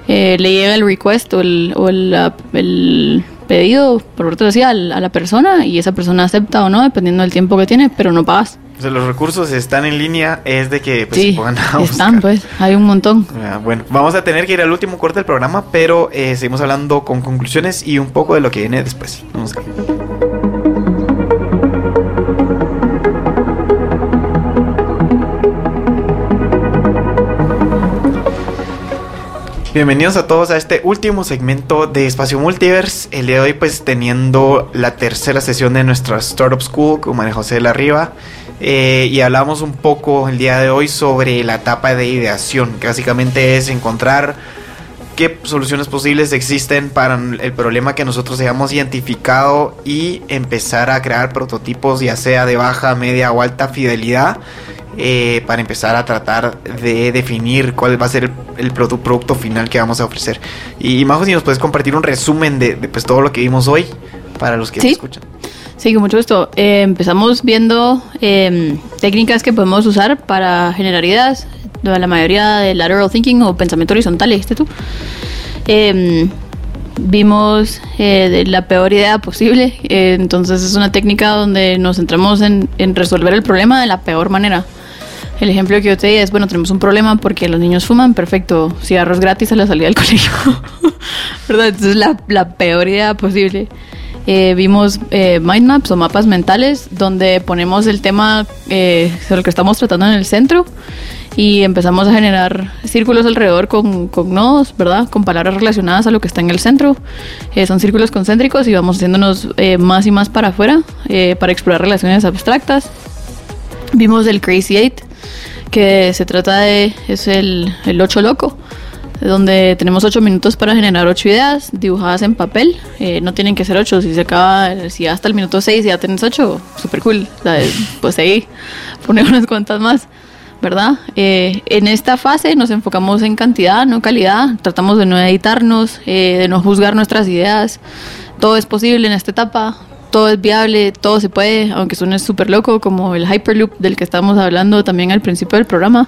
eh, le llega el request o el, o el, el pedido, por otro decía, a la persona y esa persona acepta o no, dependiendo del tiempo que tiene, pero no pagas. O sea, los recursos están en línea, es de que pues, sí, se pongan a están, pues, hay un montón. Ah, bueno, vamos a tener que ir al último corte del programa, pero eh, seguimos hablando con conclusiones y un poco de lo que viene después. Vamos a Bienvenidos a todos a este último segmento de Espacio Multiverse. El día de hoy pues teniendo la tercera sesión de nuestra Startup School con María José de la Riva. Eh, y hablamos un poco el día de hoy sobre la etapa de ideación, que básicamente es encontrar qué soluciones posibles existen para el problema que nosotros hayamos identificado y empezar a crear prototipos ya sea de baja, media o alta fidelidad eh, para empezar a tratar de definir cuál va a ser el, producto final que vamos a ofrecer. Y Majo, si nos puedes compartir un resumen de, pues, todo lo que vimos hoy para los que ¿Sí? escuchan. Sí, con mucho gusto. Eh, empezamos viendo em, técnicas que podemos usar para generar ideas, la mayoría de lateral thinking o pensamiento horizontal, dijiste tú. Em, vimos eh, la peor idea posible, eh, entonces es una técnica donde nos centramos en, resolver el problema de la peor manera. El ejemplo que yo te di es, bueno, tenemos un problema porque los niños fuman, perfecto, cigarros gratis a la salida del colegio, ¿verdad? Entonces la, la peor idea posible. Eh, vimos eh, mind maps o mapas mentales donde ponemos el tema eh, sobre el que estamos tratando en el centro y empezamos a generar círculos alrededor con, con nodos, ¿verdad? Con palabras relacionadas a lo que está en el centro. Eh, son círculos concéntricos y vamos haciéndonos más y más para afuera para explorar relaciones abstractas. Vimos el Crazy Eight, que se trata de, es el, el 8 loco donde tenemos ocho minutos para generar ocho ideas dibujadas en papel. Eh, no tienen que ser ocho, si se acaba, si hasta el minuto seis ya tienes ocho, súper cool. pues ahí poner unas cuantas más, ¿verdad? Eh, en esta fase nos enfocamos en cantidad, no calidad. Tratamos de no editarnos, eh, de no juzgar nuestras ideas. Todo es posible en esta etapa. Todo es viable, todo se puede, aunque suene súper loco, como el Hyperloop del que estábamos hablando también al principio del programa,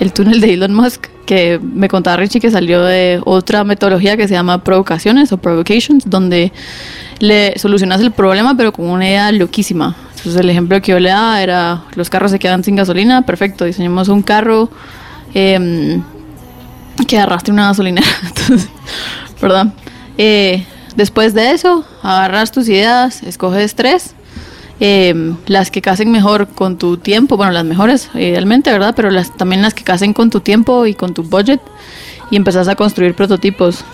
el túnel de Elon Musk que me contaba Richie que salió de otra metodología que se llama provocaciones o provocations, donde le solucionas el problema pero con una idea loquísima. Entonces el ejemplo que yo le daba era los carros se quedan sin gasolina, perfecto, diseñamos un carro em, que arrastre una gasolinera, ¿verdad? Eh, después de eso, agarras tus ideas, escoges tres eh, las que casen mejor con tu tiempo, bueno, las mejores idealmente, ¿verdad? Pero las, también las que casen con tu tiempo y con tu budget y empezás a construir prototipos.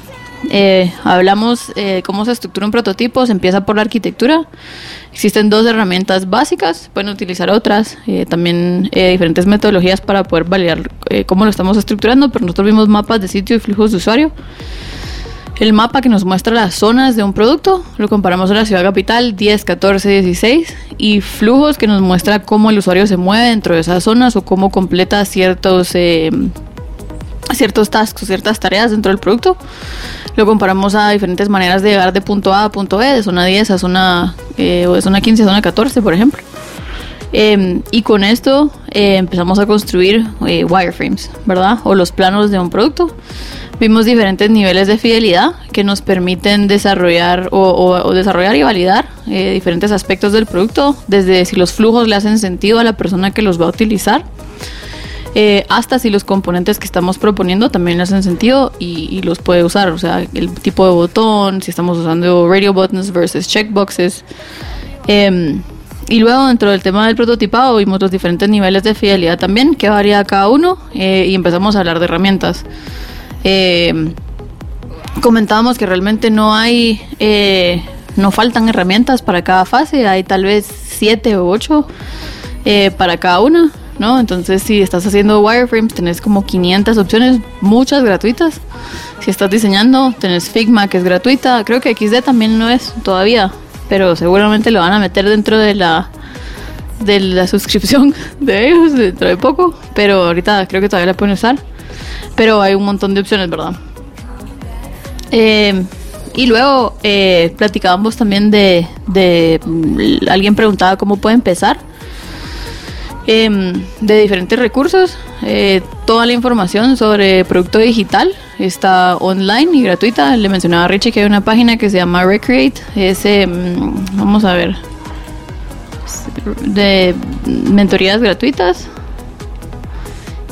Eh, hablamos eh, cómo se estructura un prototipo, se empieza por la arquitectura. Existen dos herramientas básicas, pueden utilizar otras, eh, también diferentes metodologías para poder validar cómo lo estamos estructurando, pero nosotros vimos mapas de sitio y flujos de usuario el mapa que nos muestra las zonas de un producto, lo comparamos con la ciudad capital 10, 14, 16 y flujos que nos muestra cómo el usuario se mueve dentro de esas zonas o cómo completa ciertos eh, ciertos tasks ciertas tareas dentro del producto. Lo comparamos a diferentes maneras de llegar de punto A a punto B, de zona 10 a zona, eh, o de zona 15 a zona 14, por ejemplo. Em, y con esto eh, empezamos a construir wireframes, ¿verdad? O los planos de un producto. Vimos diferentes niveles de fidelidad que nos permiten desarrollar o, desarrollar y validar eh, diferentes aspectos del producto, desde si los flujos le hacen sentido a la persona que los va a utilizar, eh, hasta si los componentes que estamos proponiendo también le hacen sentido y, los puede usar, o sea, el tipo de botón, si estamos usando radio buttons versus checkboxes. Em, y luego dentro del tema del prototipado vimos los diferentes niveles de fidelidad también, que varía cada uno, eh, y empezamos a hablar de herramientas. Eh, comentábamos que realmente no hay, eh, no faltan herramientas para cada fase, hay tal vez siete o ocho eh, para cada una, ¿no? Entonces si estás haciendo wireframes tenés como 500 opciones, muchas gratuitas. Si estás diseñando, tenés Figma que es gratuita, creo que XD también no es todavía, pero seguramente lo van a meter dentro de la de la suscripción de ellos dentro de poco, pero ahorita creo que todavía la pueden usar. Pero hay un montón de opciones, ¿verdad? Eh, y luego eh, platicábamos también de, de, mm, Alguien preguntaba cómo puede empezar. Em, de diferentes recursos. Eh, toda la información sobre producto digital está online y gratuita. Le mencionaba a Richie que hay una página que se llama Recreate. Es, em, vamos a ver, de mentorías gratuitas.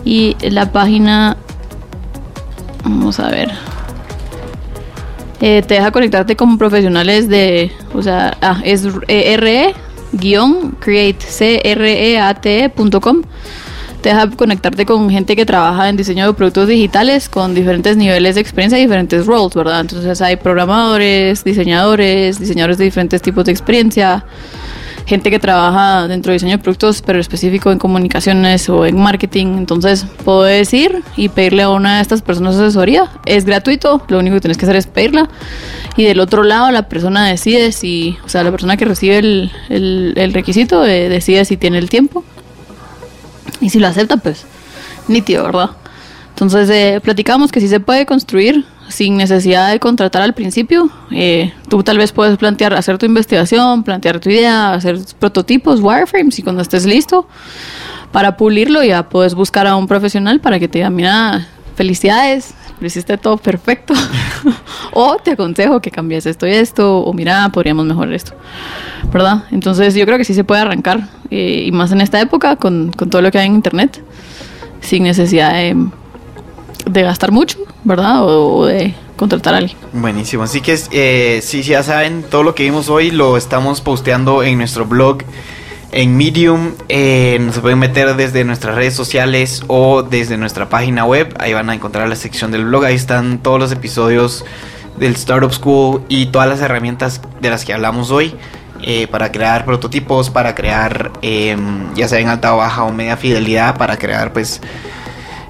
Y la página Vamos a ver. Eh, te deja conectarte con profesionales de, o sea, ah, es re-create.com. Te deja conectarte con gente que trabaja en diseño de productos digitales con diferentes niveles de experiencia y diferentes roles, ¿verdad? Entonces hay programadores, diseñadores, diseñadores de diferentes tipos de experiencia, gente que trabaja dentro de diseño de productos, pero específico en comunicaciones o en marketing. Entonces, puedes ir y pedirle a una de estas personas asesoría. Es gratuito, lo único que tienes que hacer es pedirla. Y del otro lado, la persona decide si, o sea, la persona que recibe el, el, requisito eh, decide si tiene el tiempo. Y si lo acepta, pues, nítido, ¿verdad? Entonces, eh, platicamos que si se puede construir sin necesidad de contratar al principio. Eh, tú tal vez puedes plantear, hacer tu investigación, plantear tu idea, hacer prototipos, wireframes y cuando estés listo para pulirlo ya puedes buscar a un profesional para que te diga, mira, felicidades, lo hiciste todo perfecto. o te aconsejo que cambies esto y esto, o mira, podríamos mejorar esto. ¿Verdad? Entonces yo creo que sí se puede arrancar, eh, y más en esta época, con, con todo lo que hay en Internet, sin necesidad de de gastar mucho, ¿verdad? O, de contratar a alguien. Buenísimo. Así que eh, si ya saben, todo lo que vimos hoy lo estamos posteando en nuestro blog. En Medium eh, se pueden meter desde nuestras redes sociales o desde nuestra página web. Ahí van a encontrar la sección del blog. Ahí están todos los episodios del Startup School y todas las herramientas de las que hablamos hoy. Eh, para crear prototipos, para crear em, ya sea en alta o baja o media fidelidad, para crear pues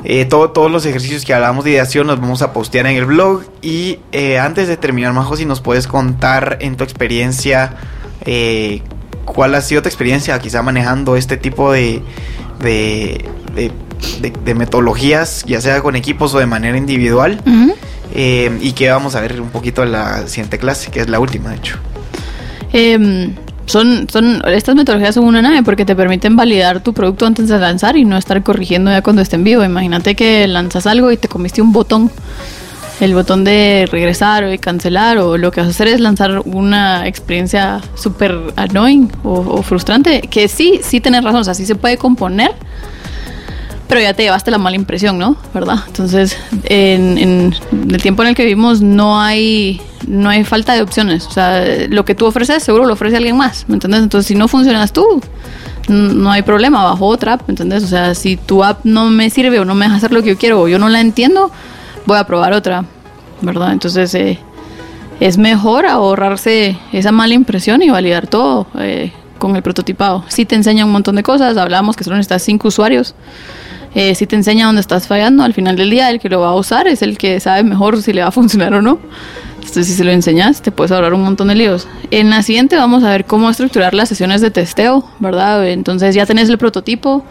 eh, todos los ejercicios que hablamos de ideación los vamos a postear en el blog. Y eh, antes de terminar, Majo, si nos puedes contar en tu experiencia, eh, cuál ha sido tu experiencia quizá manejando este tipo de, de, de, metodologías, ya sea con equipos o de manera individual. y que vamos a ver un poquito en la siguiente clase, que es la última, de hecho. Son, son, estas metodologías son una nave porque te permiten validar tu producto antes de lanzar y no estar corrigiendo ya cuando esté en vivo. Imagínate que lanzas algo y te comiste un botón, el botón de regresar o de cancelar, o lo que vas a hacer es lanzar una experiencia súper annoying o, frustrante, que sí, sí tienes razón, o sea, sí se puede componer, pero ya te llevaste la mala impresión, ¿no? ¿Verdad? Entonces, en, el tiempo en el que vivimos no hay no hay falta de opciones. O sea, lo que tú ofreces seguro lo ofrece alguien más, ¿me entiendes? Entonces, si no funcionas tú, no hay problema, bajo otra app, ¿me entiendes? O sea, si tu app no me sirve o no me deja hacer lo que yo quiero o yo no la entiendo, voy a probar otra, ¿verdad? Entonces, eh, es mejor ahorrarse esa mala impresión y validar todo eh, con el prototipado. Si te enseña un montón de cosas, hablamos que solo necesitas cinco usuarios. Eh, si te enseña dónde estás fallando, al final del día el que lo va a usar es el que sabe mejor si le va a funcionar o no. Entonces, si se lo enseñas, te puedes ahorrar un montón de líos. En la siguiente vamos a ver cómo estructurar las sesiones de testeo, ¿verdad? Entonces ya tenés el prototipo,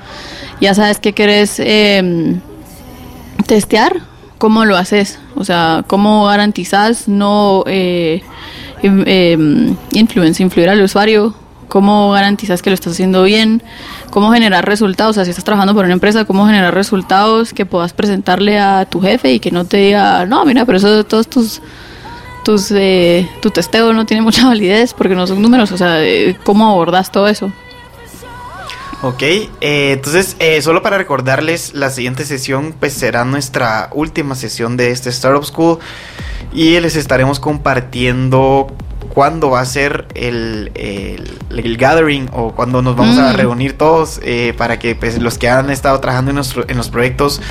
ya sabes qué querés em, testear, cómo lo haces, o sea, cómo garantizas no eh, eh, influir al usuario, cómo garantizas que lo estás haciendo bien, cómo generar resultados, o sea, si estás trabajando por una empresa, cómo generar resultados que puedas presentarle a tu jefe y que no te diga, no, mira, pero eso de todos tus tus, eh, tu testeo no tiene mucha validez porque no son números, o sea, eh, ¿cómo abordas todo eso? Ok, eh, entonces solo para recordarles, la siguiente sesión pues será nuestra última sesión de este Startup School y les estaremos compartiendo cuándo va a ser el, el, gathering o cuándo nos vamos a mm. reunir todos eh, para que pues, los que han estado trabajando en, nuestro, en los proyectos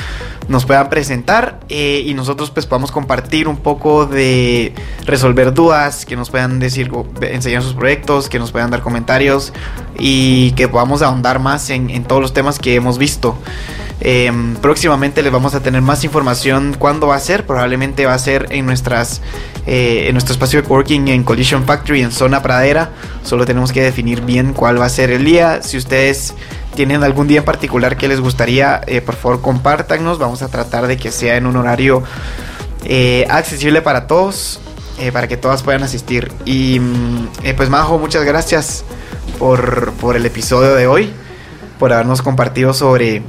nos puedan presentar eh, y nosotros pues podamos compartir un poco de resolver dudas, que nos puedan decir, enseñar sus proyectos, que nos puedan dar comentarios y que podamos ahondar más en, en todos los temas que hemos visto. Em, próximamente les vamos a tener más información cuándo va a ser. Probablemente va a ser en nuestras eh, en nuestro espacio de coworking en Collision Factory en zona pradera. Solo tenemos que definir bien cuál va a ser el día. Si ustedes tienen algún día en particular que les gustaría, eh, por favor compártanos. Vamos a tratar de que sea en un horario eh, accesible para todos. para que todas puedan asistir. Y mm, pues Majo, muchas gracias por, por el episodio de hoy. Por habernos compartido sobre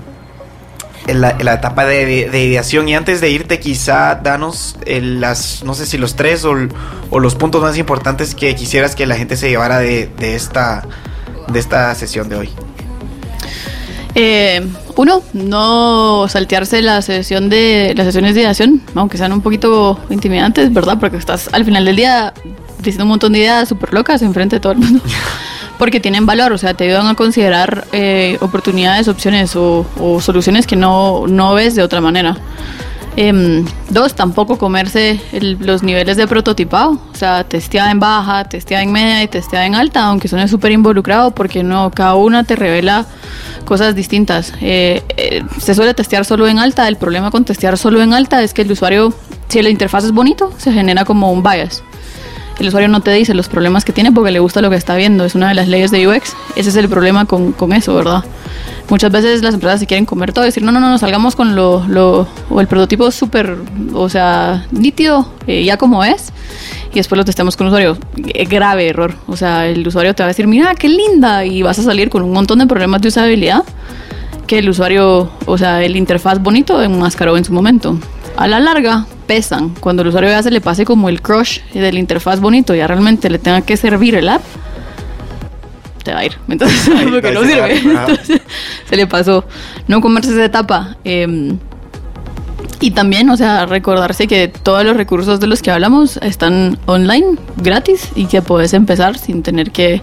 en la, etapa de, ideación. Y antes de irte, quizá danos las, no sé si los tres o, los puntos más importantes que quisieras que la gente se llevara de, esta, de esta sesión de hoy. Eh, uno, no saltearse la sesión de las sesiones de ideación, aunque sean un poquito intimidantes, ¿verdad? Porque estás al final del día diciendo un montón de ideas súper locas enfrente de todo el mundo. porque tienen valor, o sea, te ayudan a considerar eh, oportunidades, opciones o, soluciones que no, no, ves de otra manera. Em, dos, tampoco comerse los niveles de prototipado, o sea, testeada en baja, testeada en media y testeada en alta, aunque suene súper involucrado porque no, cada una te revela cosas distintas. Eh, eh, se suele testear solo en alta, el problema con testear solo en alta es que el usuario, si la interfaz es bonito, se genera como un bias. El usuario no te dice los problemas que tiene porque le gusta lo que está viendo, es una de las leyes de UX, ese es el problema con, con eso, ¿verdad? Muchas veces las empresas se quieren comer todo decir, no, no, no, salgamos con lo, lo o el prototipo súper, o sea, nítido, eh, ya como es, y después lo testamos con el usuario. Eh, grave error. O sea, el usuario te va a decir, mira, qué linda, y vas a salir con un montón de problemas de usabilidad que el usuario, o sea, el interfaz bonito enmascaró en su momento. A la larga, pesan. Cuando el usuario ya se le pase como el crush del interfaz bonito, ya realmente le tenga que servir el app, te va a ir. Entonces, porque no sirve. Entonces, se le pasó. No comerse esa etapa. Em, y también, o sea, recordarse que todos los recursos de los que hablamos están online, gratis, y que puedes empezar sin tener que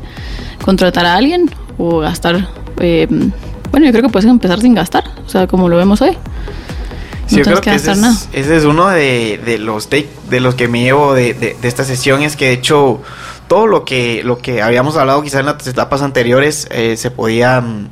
contratar a alguien o gastar. Em, bueno, yo creo que puedes empezar sin gastar, o sea, como lo vemos hoy. Sí, yo creo que, ese, es, ese, es, uno de, de los take, de los que me llevo de, de, de, esta sesión, es que de hecho todo lo que, lo que habíamos hablado quizás en las etapas anteriores eh, se podía mm,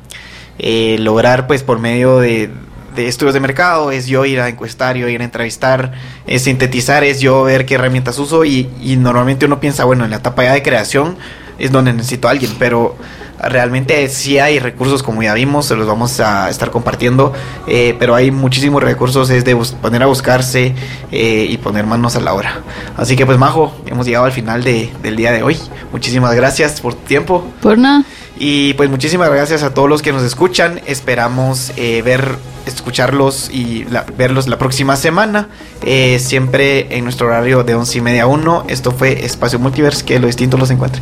eh, lograr pues por medio de, estudios de mercado, es yo ir a encuestar, yo ir a entrevistar, es sintetizar, es yo ver qué herramientas uso y, y normalmente uno piensa, bueno, en la etapa ya de creación es donde necesito a alguien, pero realmente sí hay recursos como ya vimos, se los vamos a estar compartiendo, eh, pero hay muchísimos recursos, es de poner a buscarse eh, y poner manos a la obra. Así que pues Majo, hemos llegado al final de, del día de hoy. Muchísimas gracias por tu tiempo. Por nada. Y pues muchísimas gracias a todos los que nos escuchan. Esperamos eh, ver, escucharlos y verlos la próxima semana. siempre en nuestro horario de 11 y media a 1. Esto fue Espacio Multiverse, que lo distinto los encuentre.